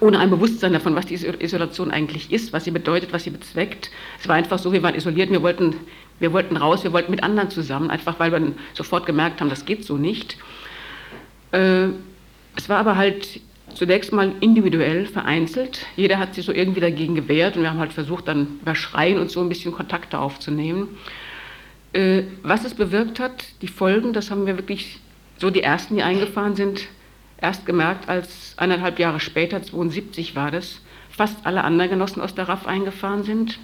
F: ohne ein Bewusstsein davon, was diese Isolation eigentlich ist, was sie bedeutet, was sie bezweckt. Es war einfach so, wir waren isoliert, wir wollten, wir wollten raus, wir wollten mit anderen zusammen, einfach weil wir sofort gemerkt haben, das geht so nicht. Äh, es war aber halt zunächst mal individuell vereinzelt. Jeder hat sich so irgendwie dagegen gewehrt und wir haben halt versucht, dann über Schreien und so ein bisschen Kontakte aufzunehmen. Äh, was es bewirkt hat, die Folgen, das haben wir wirklich so die ersten, die eingefahren sind, erst gemerkt, als eineinhalb Jahre später, 72 war das, fast alle anderen Genossen aus der RAF eingefahren sind.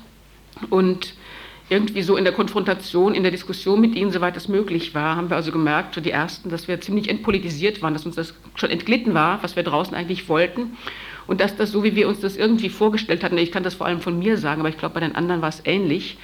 F: Und irgendwie so in der Konfrontation, in der Diskussion mit ihnen, soweit es möglich war, haben wir also gemerkt, so die Ersten, dass wir ziemlich entpolitisiert waren, dass uns das schon entglitten war, was wir draußen eigentlich wollten. Und dass das so, wie wir uns das irgendwie vorgestellt hatten, ich kann das vor allem von mir sagen, aber ich glaube, bei den anderen war es ähnlich,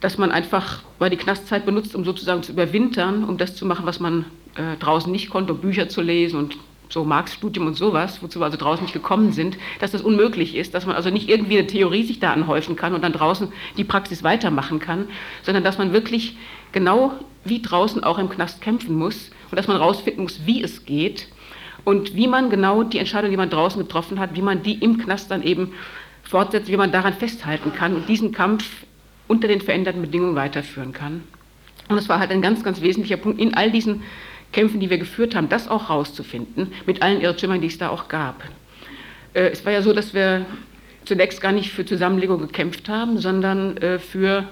F: dass man einfach mal die Knastzeit benutzt, um sozusagen zu überwintern, um das zu machen, was man äh, draußen nicht konnte, um Bücher zu lesen und so Marx-Studium und sowas, wozu wir also draußen nicht gekommen sind, dass das unmöglich ist, dass man also nicht irgendwie eine Theorie sich da anhäufen kann und dann draußen die Praxis weitermachen kann, sondern dass man wirklich genau wie draußen auch im Knast kämpfen muss und dass man rausfinden muss, wie es geht und wie man genau die Entscheidung, die man draußen getroffen hat, wie man die im Knast dann eben fortsetzt, wie man daran festhalten kann und diesen Kampf unter den veränderten Bedingungen weiterführen kann. Und das war halt ein ganz, ganz wesentlicher Punkt in all diesen Kämpfen, die wir geführt haben, das auch rauszufinden, mit allen Irrtümern, die es da auch gab. Äh, es war ja so, dass wir zunächst gar nicht für Zusammenlegung gekämpft haben, sondern äh, für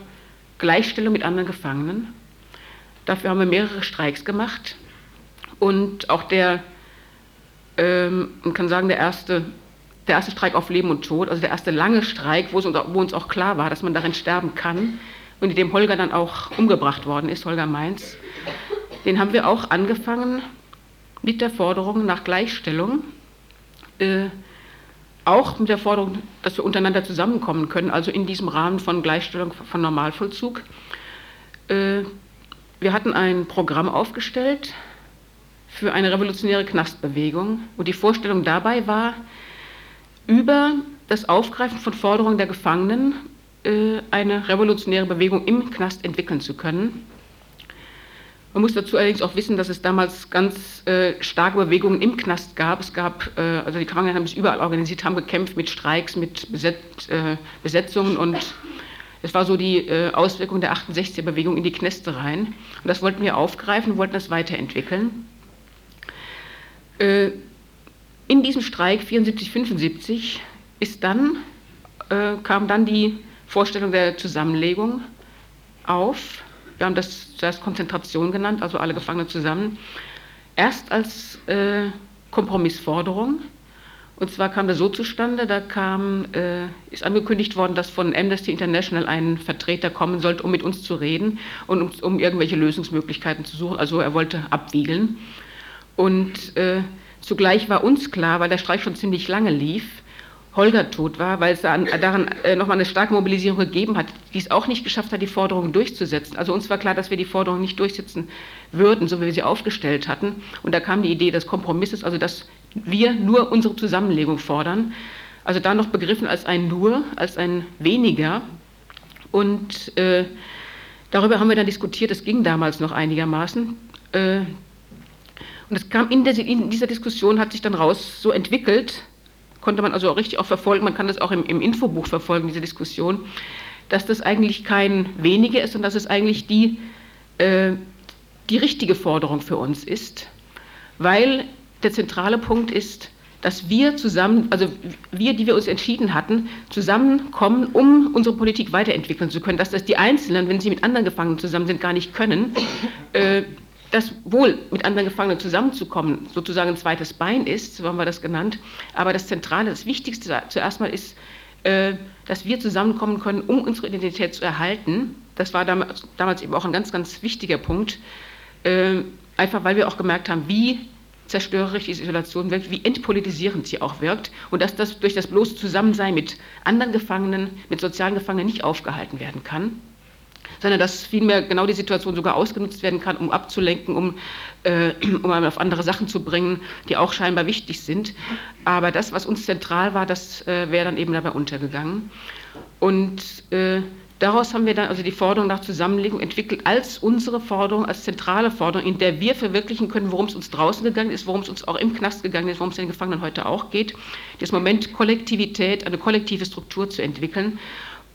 F: Gleichstellung mit anderen Gefangenen. Dafür haben wir mehrere Streiks gemacht. Und auch der, ähm, man kann sagen, der erste, der erste Streik auf Leben und Tod, also der erste lange Streik, wo, uns, wo uns auch klar war, dass man darin sterben kann und in dem Holger dann auch umgebracht worden ist, Holger Mainz, den haben wir auch angefangen mit der Forderung nach Gleichstellung, äh, auch mit der Forderung, dass wir untereinander zusammenkommen können, also in diesem Rahmen von Gleichstellung von Normalvollzug. Äh, wir hatten ein Programm aufgestellt für eine revolutionäre Knastbewegung, wo die Vorstellung dabei war, über das Aufgreifen von Forderungen der Gefangenen äh, eine revolutionäre Bewegung im Knast entwickeln zu können Man muss dazu allerdings auch wissen, dass es damals ganz äh, starke Bewegungen im Knast gab. Es gab, äh, also die Gefangenen haben sich überall organisiert, haben gekämpft mit Streiks, mit Beset, äh, Besetzungen und es war so die äh, Auswirkung der 68er-Bewegung in die Kneste rein. Und das wollten wir aufgreifen, wollten das weiterentwickeln. Äh, in diesem Streik 74, 75 ist dann, äh, kam dann die Vorstellung der Zusammenlegung auf wir haben das zuerst Konzentration genannt, also alle Gefangenen zusammen. Erst als äh, Kompromissforderung. Und zwar kam das so zustande, da kam, äh, ist angekündigt worden, dass von Amnesty International ein Vertreter kommen sollte, um mit uns zu reden und um, um irgendwelche Lösungsmöglichkeiten zu suchen. Also er wollte abwiegeln. Und äh, zugleich war uns klar, weil der Streik schon ziemlich lange lief, Holger tot war, weil es daran, daran äh, nochmal eine starke Mobilisierung gegeben hat, die es auch nicht geschafft hat, die Forderungen durchzusetzen. Also uns war klar, dass wir die Forderungen nicht durchsetzen würden, so wie wir sie aufgestellt hatten. Und da kam die Idee des Kompromisses, also dass wir nur unsere Zusammenlegung fordern. Also da noch begriffen als ein Nur, als ein Weniger. Und äh, darüber haben wir dann diskutiert, es ging damals noch einigermaßen. Äh, und es kam in, der, in dieser Diskussion, hat sich dann raus so entwickelt, konnte man also auch richtig auch verfolgen, man kann das auch im, im Infobuch verfolgen, diese Diskussion, dass das eigentlich kein weniger ist und dass es eigentlich die, äh, die richtige Forderung für uns ist, weil der zentrale Punkt ist, dass wir zusammen, also wir, die wir uns entschieden hatten, zusammenkommen, um unsere Politik weiterentwickeln zu können, dass das die Einzelnen, wenn sie mit anderen Gefangenen zusammen sind, gar nicht können. Äh, das wohl mit anderen Gefangenen zusammenzukommen, sozusagen ein zweites Bein ist, so haben wir das genannt. Aber das Zentrale, das Wichtigste zuerst mal ist, äh, dass wir zusammenkommen können, um unsere Identität zu erhalten. Das war damals eben auch ein ganz, ganz wichtiger Punkt. Äh, einfach weil wir auch gemerkt haben, wie zerstörerisch diese Isolation wirkt, wie entpolitisierend sie auch wirkt und dass das durch das bloße Zusammensein mit anderen Gefangenen, mit sozialen Gefangenen nicht aufgehalten werden kann sondern dass vielmehr genau die Situation sogar ausgenutzt werden kann, um abzulenken, um, äh, um auf andere Sachen zu bringen, die auch scheinbar wichtig sind. Aber das, was uns zentral war, das äh, wäre dann eben dabei untergegangen. Und äh, daraus haben wir dann also die Forderung nach Zusammenlegung entwickelt als unsere Forderung, als zentrale Forderung, in der wir verwirklichen können, worum es uns draußen gegangen ist, worum es uns auch im Knast gegangen ist, worum es den Gefangenen heute auch geht. Das Moment Kollektivität, eine kollektive Struktur zu entwickeln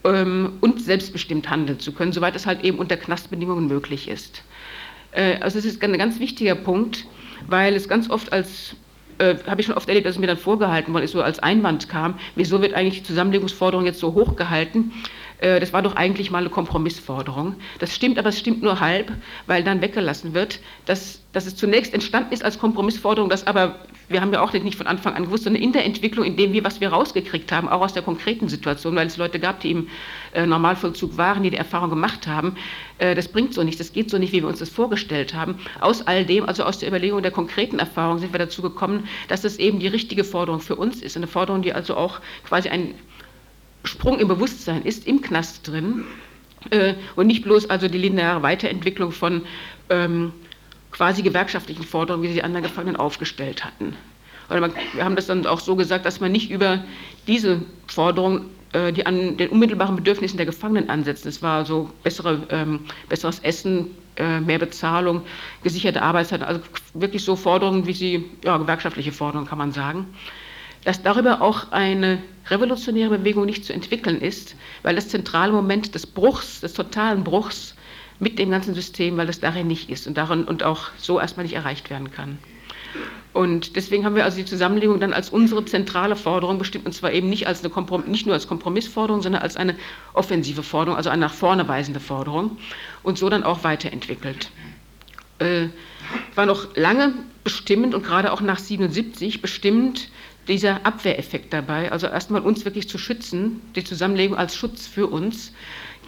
F: ähm, und selbstbestimmt handeln zu können, soweit es halt eben unter Knastbedingungen möglich ist. Äh, also es ist ein ganz wichtiger Punkt, weil es ganz oft als äh, habe ich schon oft erlebt, dass es mir dann vorgehalten worden ist, so als Einwand kam, wieso wird eigentlich die Zusammenlegungsforderung jetzt so hoch gehalten? Äh, das war doch eigentlich mal eine Kompromissforderung. Das stimmt, aber es stimmt nur halb, weil dann weggelassen wird, dass, dass es zunächst entstanden ist als Kompromissforderung, dass aber wir haben ja auch nicht von Anfang an gewusst, sondern in der Entwicklung, in dem wir, was wir rausgekriegt haben, auch aus der konkreten Situation, weil es Leute gab, die im äh, Normalvollzug waren, die die Erfahrung gemacht haben, äh, das bringt so nicht, das geht so nicht, wie wir uns das vorgestellt haben. Aus all dem, also aus der Überlegung der konkreten Erfahrung, sind wir dazu gekommen, dass das eben die richtige Forderung für uns ist. Eine Forderung, die also auch quasi ein Sprung im Bewusstsein ist, im Knast drin. Äh, und nicht bloß also die lineare Weiterentwicklung von ähm, quasi gewerkschaftlichen Forderungen, wie sie die anderen Gefangenen aufgestellt hatten. Man, wir haben das dann auch so gesagt, dass man nicht über diese Forderungen, äh, die an den unmittelbaren Bedürfnissen der Gefangenen ansetzen. Es war so bessere, ähm, besseres Essen, äh, mehr Bezahlung, gesicherte Arbeitszeit, also wirklich so Forderungen, wie sie, ja, gewerkschaftliche Forderungen kann man sagen. Dass darüber auch eine revolutionäre Bewegung nicht zu entwickeln ist, weil das zentrale Moment des Bruchs, des totalen Bruchs mit dem ganzen System, weil es darin nicht ist und, darin, und auch so erstmal nicht erreicht werden kann. Und deswegen haben wir also die Zusammenlegung dann als unsere zentrale Forderung bestimmt, und zwar eben nicht, als eine nicht nur als Kompromissforderung, sondern als eine offensive Forderung, also eine nach vorne weisende Forderung und so dann auch weiterentwickelt. Äh, war noch lange bestimmend und gerade auch nach 77 bestimmend dieser Abwehreffekt dabei, also erstmal uns wirklich zu schützen, die Zusammenlegung als Schutz für uns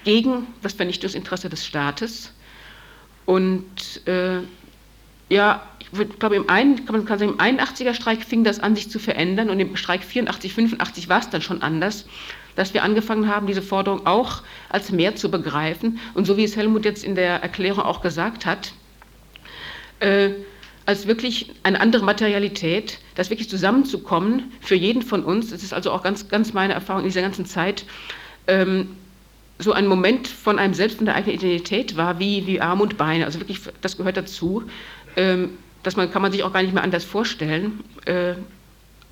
F: gegen das Vernichtungsinteresse des Staates. Und äh, ja, ich glaube, im, ein, kann man sagen, im 81er Streik fing das an, sich zu verändern und im Streik 84, 85 war es dann schon anders, dass wir angefangen haben, diese Forderung auch als mehr zu begreifen. Und so wie es Helmut jetzt in der Erklärung auch gesagt hat, äh, als wirklich eine andere Materialität, das wirklich zusammenzukommen für jeden von uns, das ist also auch ganz, ganz meine Erfahrung in dieser ganzen Zeit, ähm, so ein Moment von einem selbst und der eigenen Identität war, wie, wie Arm und Beine. Also wirklich, das gehört dazu. Ähm, das man, kann man sich auch gar nicht mehr anders vorstellen. Äh,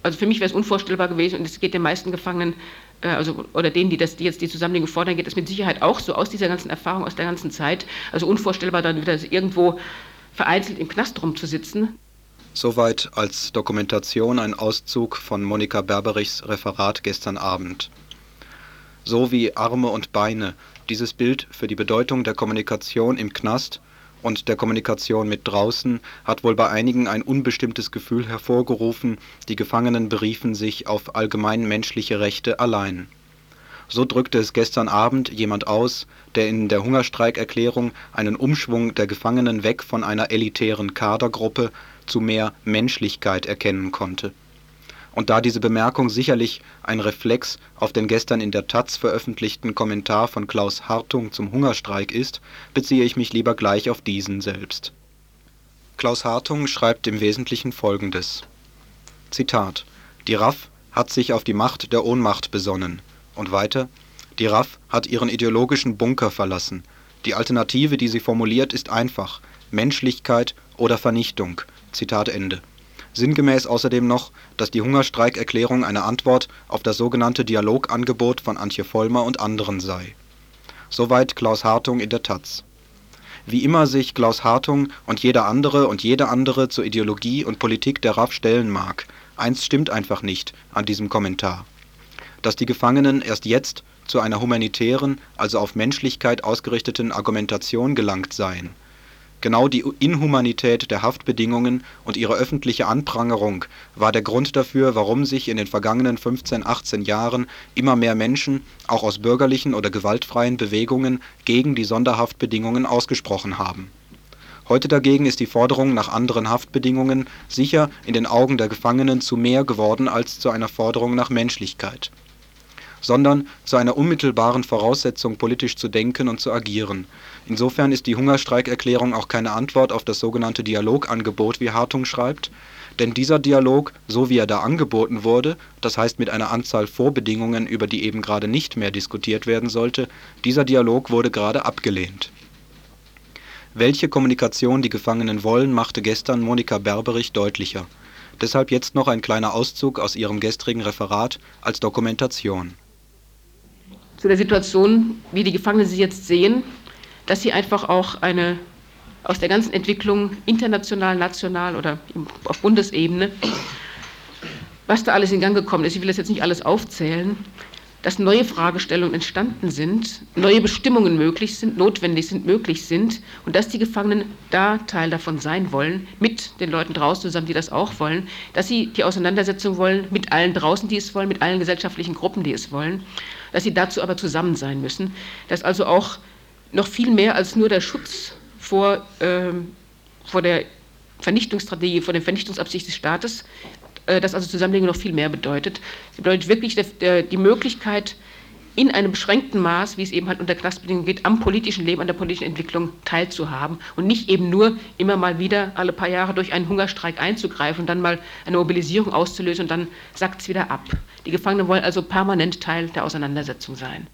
F: also für mich wäre es unvorstellbar gewesen und es geht den meisten Gefangenen, äh, also oder denen, die, das, die jetzt die Zusammenlegung fordern, geht es mit Sicherheit auch so aus dieser ganzen Erfahrung, aus der ganzen Zeit. Also unvorstellbar dann wieder irgendwo vereinzelt im Knast rumzusitzen.
B: Soweit als Dokumentation ein Auszug von Monika Berberichs Referat gestern Abend. So wie Arme und Beine, dieses Bild für die Bedeutung der Kommunikation im Knast und der Kommunikation mit draußen hat wohl bei einigen ein unbestimmtes Gefühl hervorgerufen, die Gefangenen beriefen sich auf allgemein menschliche Rechte allein. So drückte es gestern Abend jemand aus, der in der Hungerstreikerklärung einen Umschwung der Gefangenen weg von einer elitären Kadergruppe zu mehr Menschlichkeit erkennen konnte und da diese Bemerkung sicherlich ein Reflex auf den gestern in der taz veröffentlichten Kommentar von Klaus Hartung zum Hungerstreik ist, beziehe ich mich lieber gleich auf diesen selbst. Klaus Hartung schreibt im Wesentlichen folgendes: Zitat: Die RAF hat sich auf die Macht der Ohnmacht besonnen. Und weiter: Die RAF hat ihren ideologischen Bunker verlassen. Die Alternative, die sie formuliert, ist einfach: Menschlichkeit oder Vernichtung. Zitat Ende Sinngemäß außerdem noch, dass die Hungerstreikerklärung eine Antwort auf das sogenannte Dialogangebot von Antje Vollmer und anderen sei. Soweit Klaus Hartung in der taz. Wie immer sich Klaus Hartung und jeder andere und jede andere zur Ideologie und Politik der RAF stellen mag, eins stimmt einfach nicht an diesem Kommentar: Dass die Gefangenen erst jetzt zu einer humanitären, also auf Menschlichkeit ausgerichteten Argumentation gelangt seien Genau die Inhumanität der Haftbedingungen und ihre öffentliche Anprangerung war der Grund dafür, warum sich in den vergangenen 15, 18 Jahren immer mehr Menschen, auch aus bürgerlichen oder gewaltfreien Bewegungen, gegen die Sonderhaftbedingungen ausgesprochen haben. Heute dagegen ist die Forderung nach anderen Haftbedingungen sicher in den Augen der Gefangenen zu mehr geworden als zu einer Forderung nach Menschlichkeit sondern zu einer unmittelbaren Voraussetzung, politisch zu denken und zu agieren. Insofern ist die Hungerstreikerklärung auch keine Antwort auf das sogenannte Dialogangebot, wie Hartung schreibt, denn dieser Dialog, so wie er da angeboten wurde, das heißt mit einer Anzahl Vorbedingungen, über die eben gerade nicht mehr diskutiert werden sollte, dieser Dialog wurde gerade abgelehnt. Welche Kommunikation die Gefangenen wollen, machte gestern Monika Berberich deutlicher. Deshalb jetzt noch ein kleiner Auszug aus ihrem gestrigen Referat als Dokumentation
F: zu der Situation, wie die Gefangenen sie jetzt sehen, dass sie einfach auch eine aus der ganzen Entwicklung international, national oder auf Bundesebene, was da alles in Gang gekommen ist, ich will das jetzt nicht alles aufzählen, dass neue Fragestellungen entstanden sind, neue Bestimmungen möglich sind, notwendig sind, möglich sind und dass die Gefangenen da Teil davon sein wollen, mit den Leuten draußen zusammen, die das auch wollen, dass sie die Auseinandersetzung wollen mit allen draußen, die es wollen, mit allen gesellschaftlichen Gruppen, die es wollen, dass sie dazu aber zusammen sein müssen, dass also auch noch viel mehr als nur der Schutz vor, ähm, vor der Vernichtungsstrategie, vor der Vernichtungsabsicht des Staates äh, dass also Zusammenlegung noch viel mehr bedeutet. Sie bedeutet wirklich die Möglichkeit, in einem beschränkten Maß, wie es eben halt unter Knastbedingungen geht, am politischen Leben, an der politischen Entwicklung teilzuhaben und nicht eben nur immer mal wieder alle paar Jahre durch einen Hungerstreik einzugreifen und dann mal eine Mobilisierung auszulösen und dann sackt es wieder ab. Die Gefangenen wollen also permanent Teil der Auseinandersetzung sein.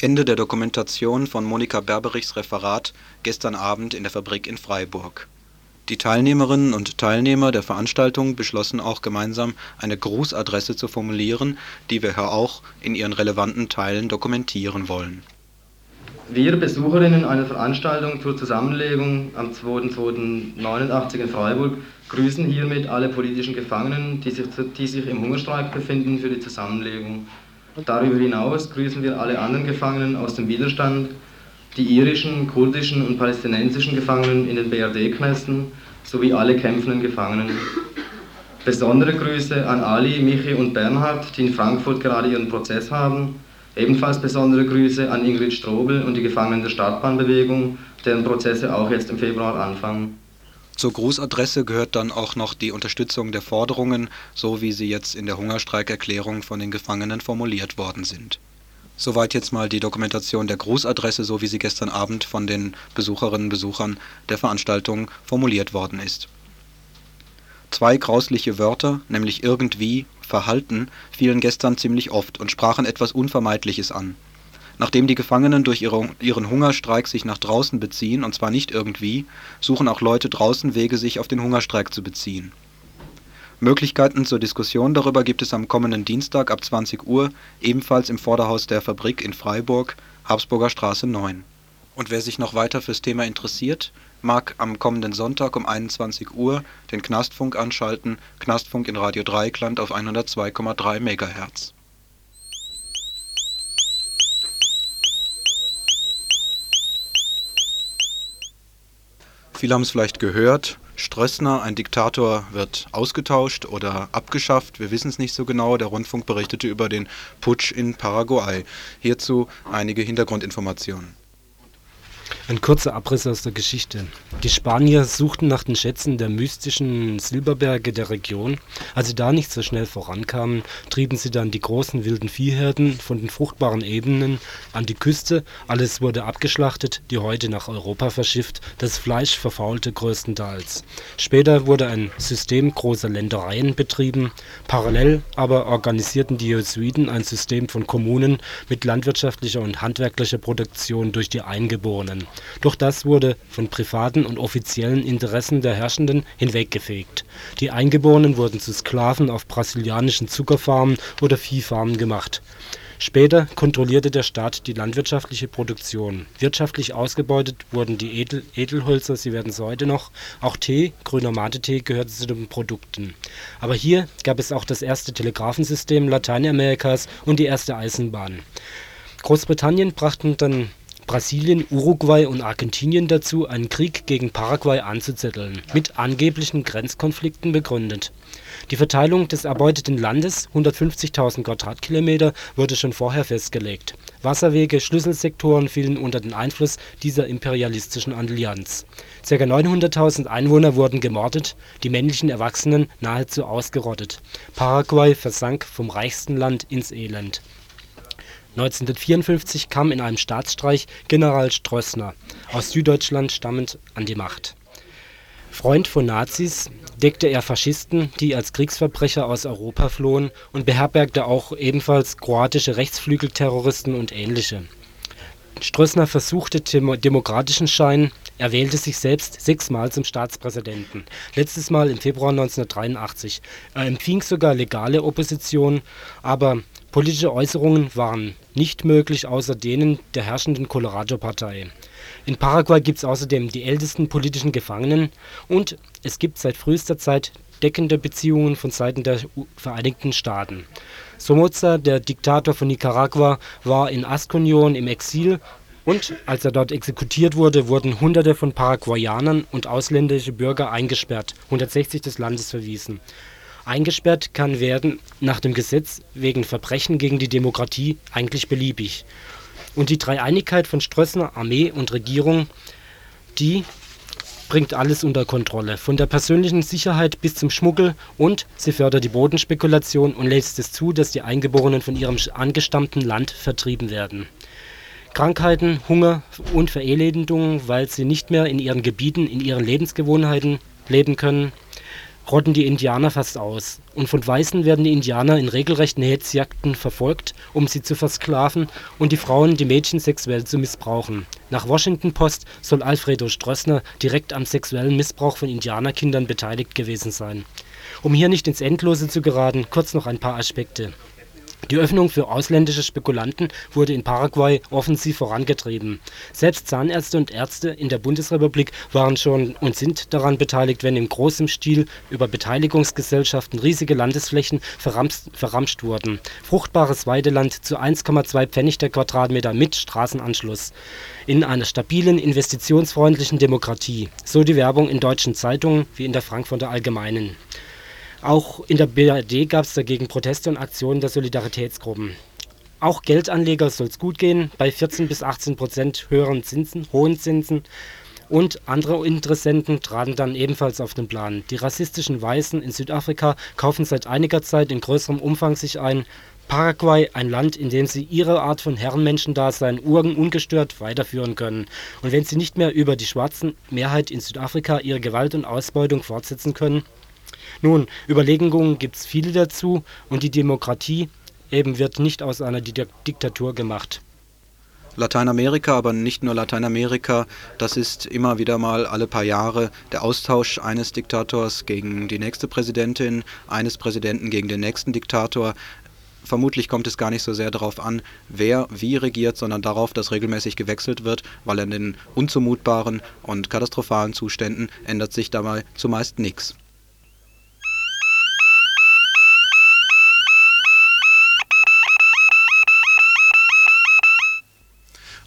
B: Ende der Dokumentation von Monika Berberichs Referat gestern Abend in der Fabrik in Freiburg. Die Teilnehmerinnen und Teilnehmer der Veranstaltung beschlossen auch gemeinsam eine Grußadresse zu formulieren, die wir hier auch in ihren relevanten Teilen dokumentieren wollen.
G: Wir Besucherinnen einer Veranstaltung zur Zusammenlegung am 2.2.89 in Freiburg grüßen hiermit alle politischen Gefangenen, die sich, die sich im Hungerstreik befinden für die Zusammenlegung. Darüber hinaus grüßen wir alle anderen Gefangenen aus dem Widerstand, die irischen, kurdischen und palästinensischen Gefangenen in den BRD-Knästen sowie alle kämpfenden Gefangenen. Besondere Grüße an Ali, Michi und Bernhard, die in Frankfurt gerade ihren Prozess haben. Ebenfalls besondere Grüße an Ingrid Strobel und die Gefangenen der Startbahnbewegung, deren Prozesse auch jetzt im Februar anfangen.
B: Zur Grußadresse gehört dann auch noch die Unterstützung der Forderungen, so wie sie jetzt in der Hungerstreikerklärung von den Gefangenen formuliert worden sind. Soweit jetzt mal die Dokumentation der Grußadresse, so wie sie gestern Abend von den Besucherinnen und Besuchern der Veranstaltung formuliert worden ist. Zwei grausliche Wörter, nämlich irgendwie, Verhalten, fielen gestern ziemlich oft und sprachen etwas Unvermeidliches an. Nachdem die Gefangenen durch ihre, ihren Hungerstreik sich nach draußen beziehen, und zwar nicht irgendwie, suchen auch Leute draußen Wege, sich auf den Hungerstreik zu beziehen. Möglichkeiten zur Diskussion darüber gibt es am kommenden Dienstag ab 20 Uhr ebenfalls im Vorderhaus der Fabrik in Freiburg, Habsburger Straße 9. Und wer sich noch weiter fürs Thema interessiert, mag am kommenden Sonntag um 21 Uhr den Knastfunk anschalten, Knastfunk in Radio Dreieckland auf 102,3 MHz. Viele haben es vielleicht gehört, Strössner, ein Diktator, wird ausgetauscht oder abgeschafft. Wir wissen es nicht so genau. Der Rundfunk berichtete über den Putsch in Paraguay. Hierzu einige Hintergrundinformationen.
H: Ein kurzer Abriss aus der Geschichte. Die Spanier suchten nach den Schätzen der mystischen Silberberge der Region. Als sie da nicht so schnell vorankamen, trieben sie dann die großen wilden Viehherden von den fruchtbaren Ebenen an die Küste. Alles wurde abgeschlachtet, die Häute nach Europa verschifft, das Fleisch verfaulte größtenteils. Später wurde ein System großer Ländereien betrieben. Parallel aber organisierten die Jesuiten ein System von Kommunen mit landwirtschaftlicher und handwerklicher Produktion durch die Eingeborenen doch das wurde von privaten und offiziellen Interessen der Herrschenden hinweggefegt. Die Eingeborenen wurden zu Sklaven auf brasilianischen Zuckerfarmen oder Viehfarmen gemacht. Später kontrollierte der Staat die landwirtschaftliche Produktion. Wirtschaftlich ausgebeutet wurden die Edel Edelhölzer, sie werden es heute noch. Auch Tee, grüner Mate-Tee gehörte zu den Produkten. Aber hier gab es auch das erste Telegrafensystem Lateinamerikas und die erste Eisenbahn. Großbritannien brachten dann Brasilien, Uruguay und Argentinien dazu, einen Krieg gegen Paraguay anzuzetteln, mit angeblichen Grenzkonflikten begründet. Die Verteilung des erbeuteten Landes (150.000 Quadratkilometer) wurde schon vorher festgelegt. Wasserwege, Schlüsselsektoren fielen unter den Einfluss dieser imperialistischen Allianz. Ca. 900.000 Einwohner wurden gemordet, die männlichen Erwachsenen nahezu ausgerottet. Paraguay versank vom reichsten Land ins Elend 1954 kam in einem Staatsstreich General Stroessner, aus Süddeutschland stammend, an die Macht. Freund von Nazis, deckte er Faschisten, die als Kriegsverbrecher aus Europa flohen, und beherbergte auch ebenfalls kroatische Rechtsflügelterroristen und ähnliche. Stroessner versuchte demokratischen Schein, er wählte sich selbst sechsmal zum Staatspräsidenten, letztes Mal im Februar 1983. Er empfing sogar legale Opposition, aber Politische Äußerungen waren nicht möglich außer denen der herrschenden Colorado-Partei. In Paraguay gibt es außerdem die ältesten politischen Gefangenen und es gibt seit frühester Zeit deckende Beziehungen von Seiten der Vereinigten Staaten. Somoza, der Diktator von Nicaragua, war in Asconion im Exil und als er dort exekutiert wurde, wurden Hunderte von Paraguayanern und ausländische Bürger eingesperrt, 160 des Landes verwiesen Eingesperrt kann werden nach dem Gesetz wegen Verbrechen gegen die Demokratie eigentlich beliebig. Und die Dreieinigkeit von Stroessner, Armee und Regierung, die bringt alles unter Kontrolle, von der persönlichen Sicherheit bis zum Schmuggel und sie fördert die Bodenspekulation und lässt es zu, dass die Eingeborenen von ihrem angestammten Land vertrieben werden. Krankheiten, Hunger und Verelendungen, weil sie nicht mehr in ihren Gebieten, in ihren Lebensgewohnheiten leben können rotten die Indianer fast aus, und von Weißen werden die Indianer in regelrechten Hetzjagden verfolgt, um sie zu versklaven und die Frauen, die Mädchen sexuell zu missbrauchen. Nach Washington Post soll Alfredo Stroessner direkt am sexuellen Missbrauch von Indianerkindern beteiligt gewesen sein. Um hier nicht ins Endlose zu geraten, kurz noch ein paar Aspekte die Öffnung für ausländische Spekulanten wurde in Paraguay offensiv vorangetrieben. Selbst Zahnärzte und Ärzte in der Bundesrepublik waren schon und sind daran beteiligt, wenn in großem Stil über Beteiligungsgesellschaften riesige Landesflächen verramscht wurden. Fruchtbares Weideland zu 1,2 Pfennig der Quadratmeter mit Straßenanschluss. In einer stabilen, investitionsfreundlichen Demokratie. So die Werbung in deutschen Zeitungen wie in der Frankfurter Allgemeinen auch in der BRD gab es dagegen Proteste und Aktionen der Solidaritätsgruppen. Auch Geldanleger soll es gut gehen, bei 14 bis 18 Prozent höheren Zinsen, hohen Zinsen. Und andere Interessenten traten dann ebenfalls auf den Plan. Die rassistischen Weißen in Südafrika kaufen seit einiger Zeit in größerem Umfang sich ein. Paraguay, ein Land, in dem sie ihre Art von Herrenmenschendasein ungestört weiterführen können. Und wenn sie nicht mehr über die schwarzen Mehrheit in Südafrika ihre Gewalt und Ausbeutung fortsetzen können, nun, Überlegungen gibt es viele dazu und die Demokratie eben wird nicht aus einer Diktatur gemacht.
B: Lateinamerika, aber nicht nur Lateinamerika, das ist immer wieder mal alle paar Jahre der Austausch eines Diktators gegen die nächste Präsidentin, eines Präsidenten gegen den nächsten Diktator. Vermutlich kommt es gar nicht so sehr darauf an, wer wie regiert, sondern darauf, dass regelmäßig gewechselt wird, weil in den unzumutbaren und katastrophalen Zuständen ändert sich dabei zumeist nichts.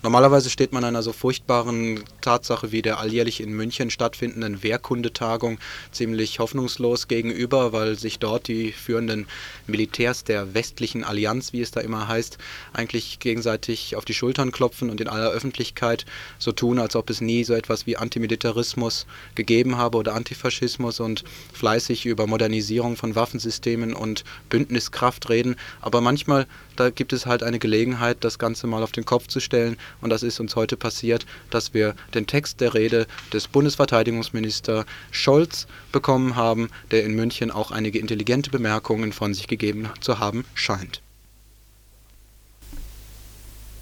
B: Normalerweise steht man einer so furchtbaren Tatsache wie der alljährlich in München stattfindenden Wehrkundetagung ziemlich hoffnungslos gegenüber, weil sich dort die führenden Militärs der westlichen Allianz, wie es da immer heißt, eigentlich gegenseitig auf die Schultern klopfen und in aller Öffentlichkeit so tun, als ob es nie so etwas wie Antimilitarismus gegeben habe oder Antifaschismus und fleißig über Modernisierung von Waffensystemen und Bündniskraft reden. Aber manchmal da gibt es halt eine Gelegenheit, das Ganze mal auf den Kopf zu stellen. Und das ist uns heute passiert, dass wir den Text der Rede des Bundesverteidigungsministers Scholz bekommen haben, der in München auch einige intelligente Bemerkungen von sich gegeben zu haben scheint.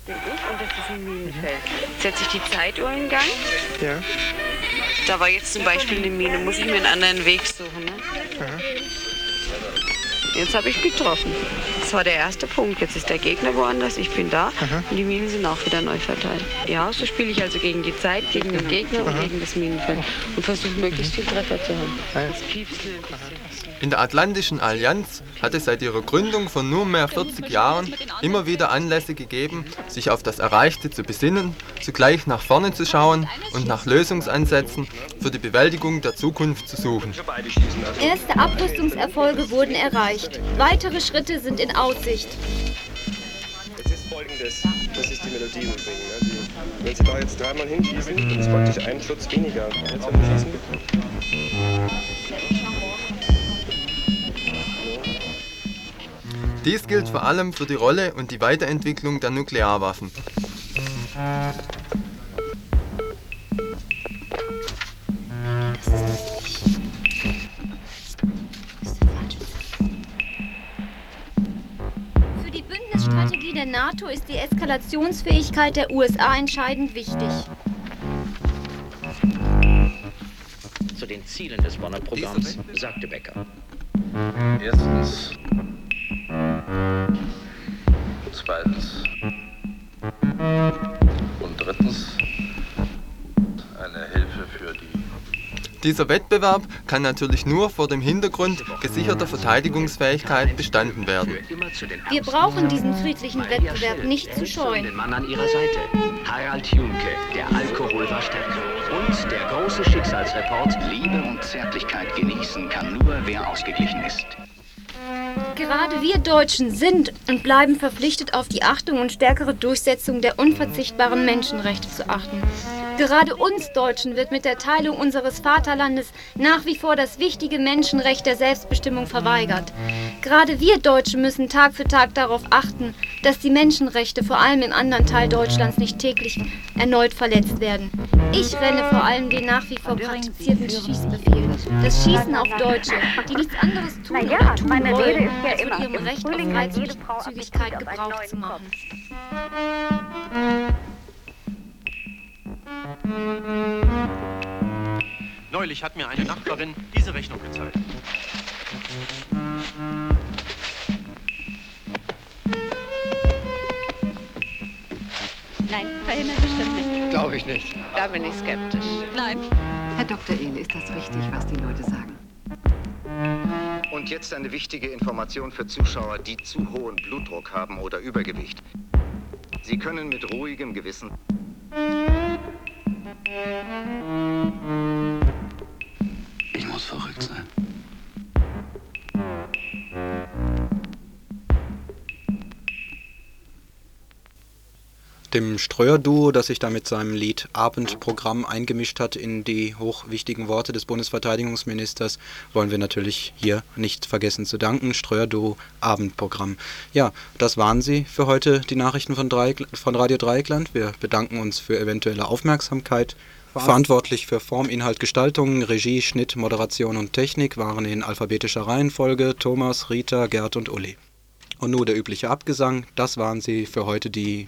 I: Und das ist ein Minenfeld. Setze ich die Zeituhr in Gang?
J: Ja.
I: Da war jetzt zum Beispiel eine Mine, muss ich mir einen anderen Weg suchen. Ne? Jetzt habe ich getroffen. Das war der erste Punkt. Jetzt ist der Gegner woanders, ich bin da
J: Aha.
I: und die Minen sind auch wieder neu verteilt. Ja, so spiele ich also gegen die Zeit, gegen den Gegner und
J: Aha.
I: gegen das Minenfeld und versuche möglichst viel Treffer zu haben. Das piepst ein bisschen.
C: In der Atlantischen Allianz hat es seit ihrer Gründung von nunmehr 40 Jahren immer wieder Anlässe gegeben, sich auf das Erreichte zu besinnen, zugleich nach vorne zu schauen und nach Lösungsansätzen für die Bewältigung der Zukunft zu suchen.
E: Erste Abrüstungserfolge wurden erreicht. Weitere Schritte sind in Aussicht.
J: Jetzt ist folgendes, das ist die Melodie übrigens. Ne? Die, wenn Sie da jetzt dreimal hinschießen, dann ist praktisch ein Schutz weniger. Jetzt haben wir schießen
C: Dies gilt vor allem für die Rolle und die Weiterentwicklung der Nuklearwaffen.
E: Für die Bündnisstrategie der NATO ist die Eskalationsfähigkeit der USA entscheidend wichtig.
K: Zu den Zielen des Bonner Programms sagte Becker.
L: Erstens.
C: Dieser Wettbewerb kann natürlich nur vor dem Hintergrund gesicherter Verteidigungsfähigkeit bestanden werden.
E: Wir brauchen diesen friedlichen Wettbewerb nicht zu
K: Den
E: scheuen.
K: Mann an ihrer Seite. Harald Junke, der Alkohol war stärker. Und der große Schicksalsreport.
M: Liebe und Zärtlichkeit genießen kann nur wer ausgeglichen ist.
E: Gerade wir Deutschen sind und bleiben verpflichtet, auf die Achtung und stärkere Durchsetzung der unverzichtbaren Menschenrechte zu achten. Gerade uns Deutschen wird mit der Teilung unseres Vaterlandes nach wie vor das wichtige Menschenrecht der Selbstbestimmung verweigert. Gerade wir Deutschen müssen Tag für Tag darauf achten, dass die Menschenrechte vor allem im anderen Teil Deutschlands nicht täglich erneut verletzt werden. Ich renne vor allem den nach wie vor praktizierten Schießbefehlen. Das Schießen auf Deutsche, die nichts anderes tun
N: Na ja,
E: oder tun
N: meine
E: wollen,
N: Rede ist ja
E: als von ihrem Recht auf Freizügigkeit Gebrauch zu machen.
O: Neulich hat mir eine Nachbarin diese Rechnung gezahlt.
P: Nein, verhindert bestimmt nicht.
J: Glaube ich nicht.
P: Da bin ich skeptisch. Nein.
Q: Herr Dr. Ehle, ist das richtig, was die Leute sagen?
M: Und jetzt eine wichtige Information für Zuschauer, die zu hohen Blutdruck haben oder Übergewicht. Sie können mit ruhigem Gewissen
R: Thank you.
B: Dem Streuer-Duo, das sich da mit seinem Lied Abendprogramm eingemischt hat in die hochwichtigen Worte des Bundesverteidigungsministers, wollen wir natürlich hier nicht vergessen zu danken. Streuer-Duo Abendprogramm. Ja, das waren sie für heute, die Nachrichten von, Dreieck, von Radio Dreieckland. Wir bedanken uns für eventuelle Aufmerksamkeit. Verantwortlich für Form, Inhalt, Gestaltung, Regie, Schnitt, Moderation und Technik waren in alphabetischer Reihenfolge Thomas, Rita, Gerd und Uli. Und nun der übliche Abgesang. Das waren sie für heute die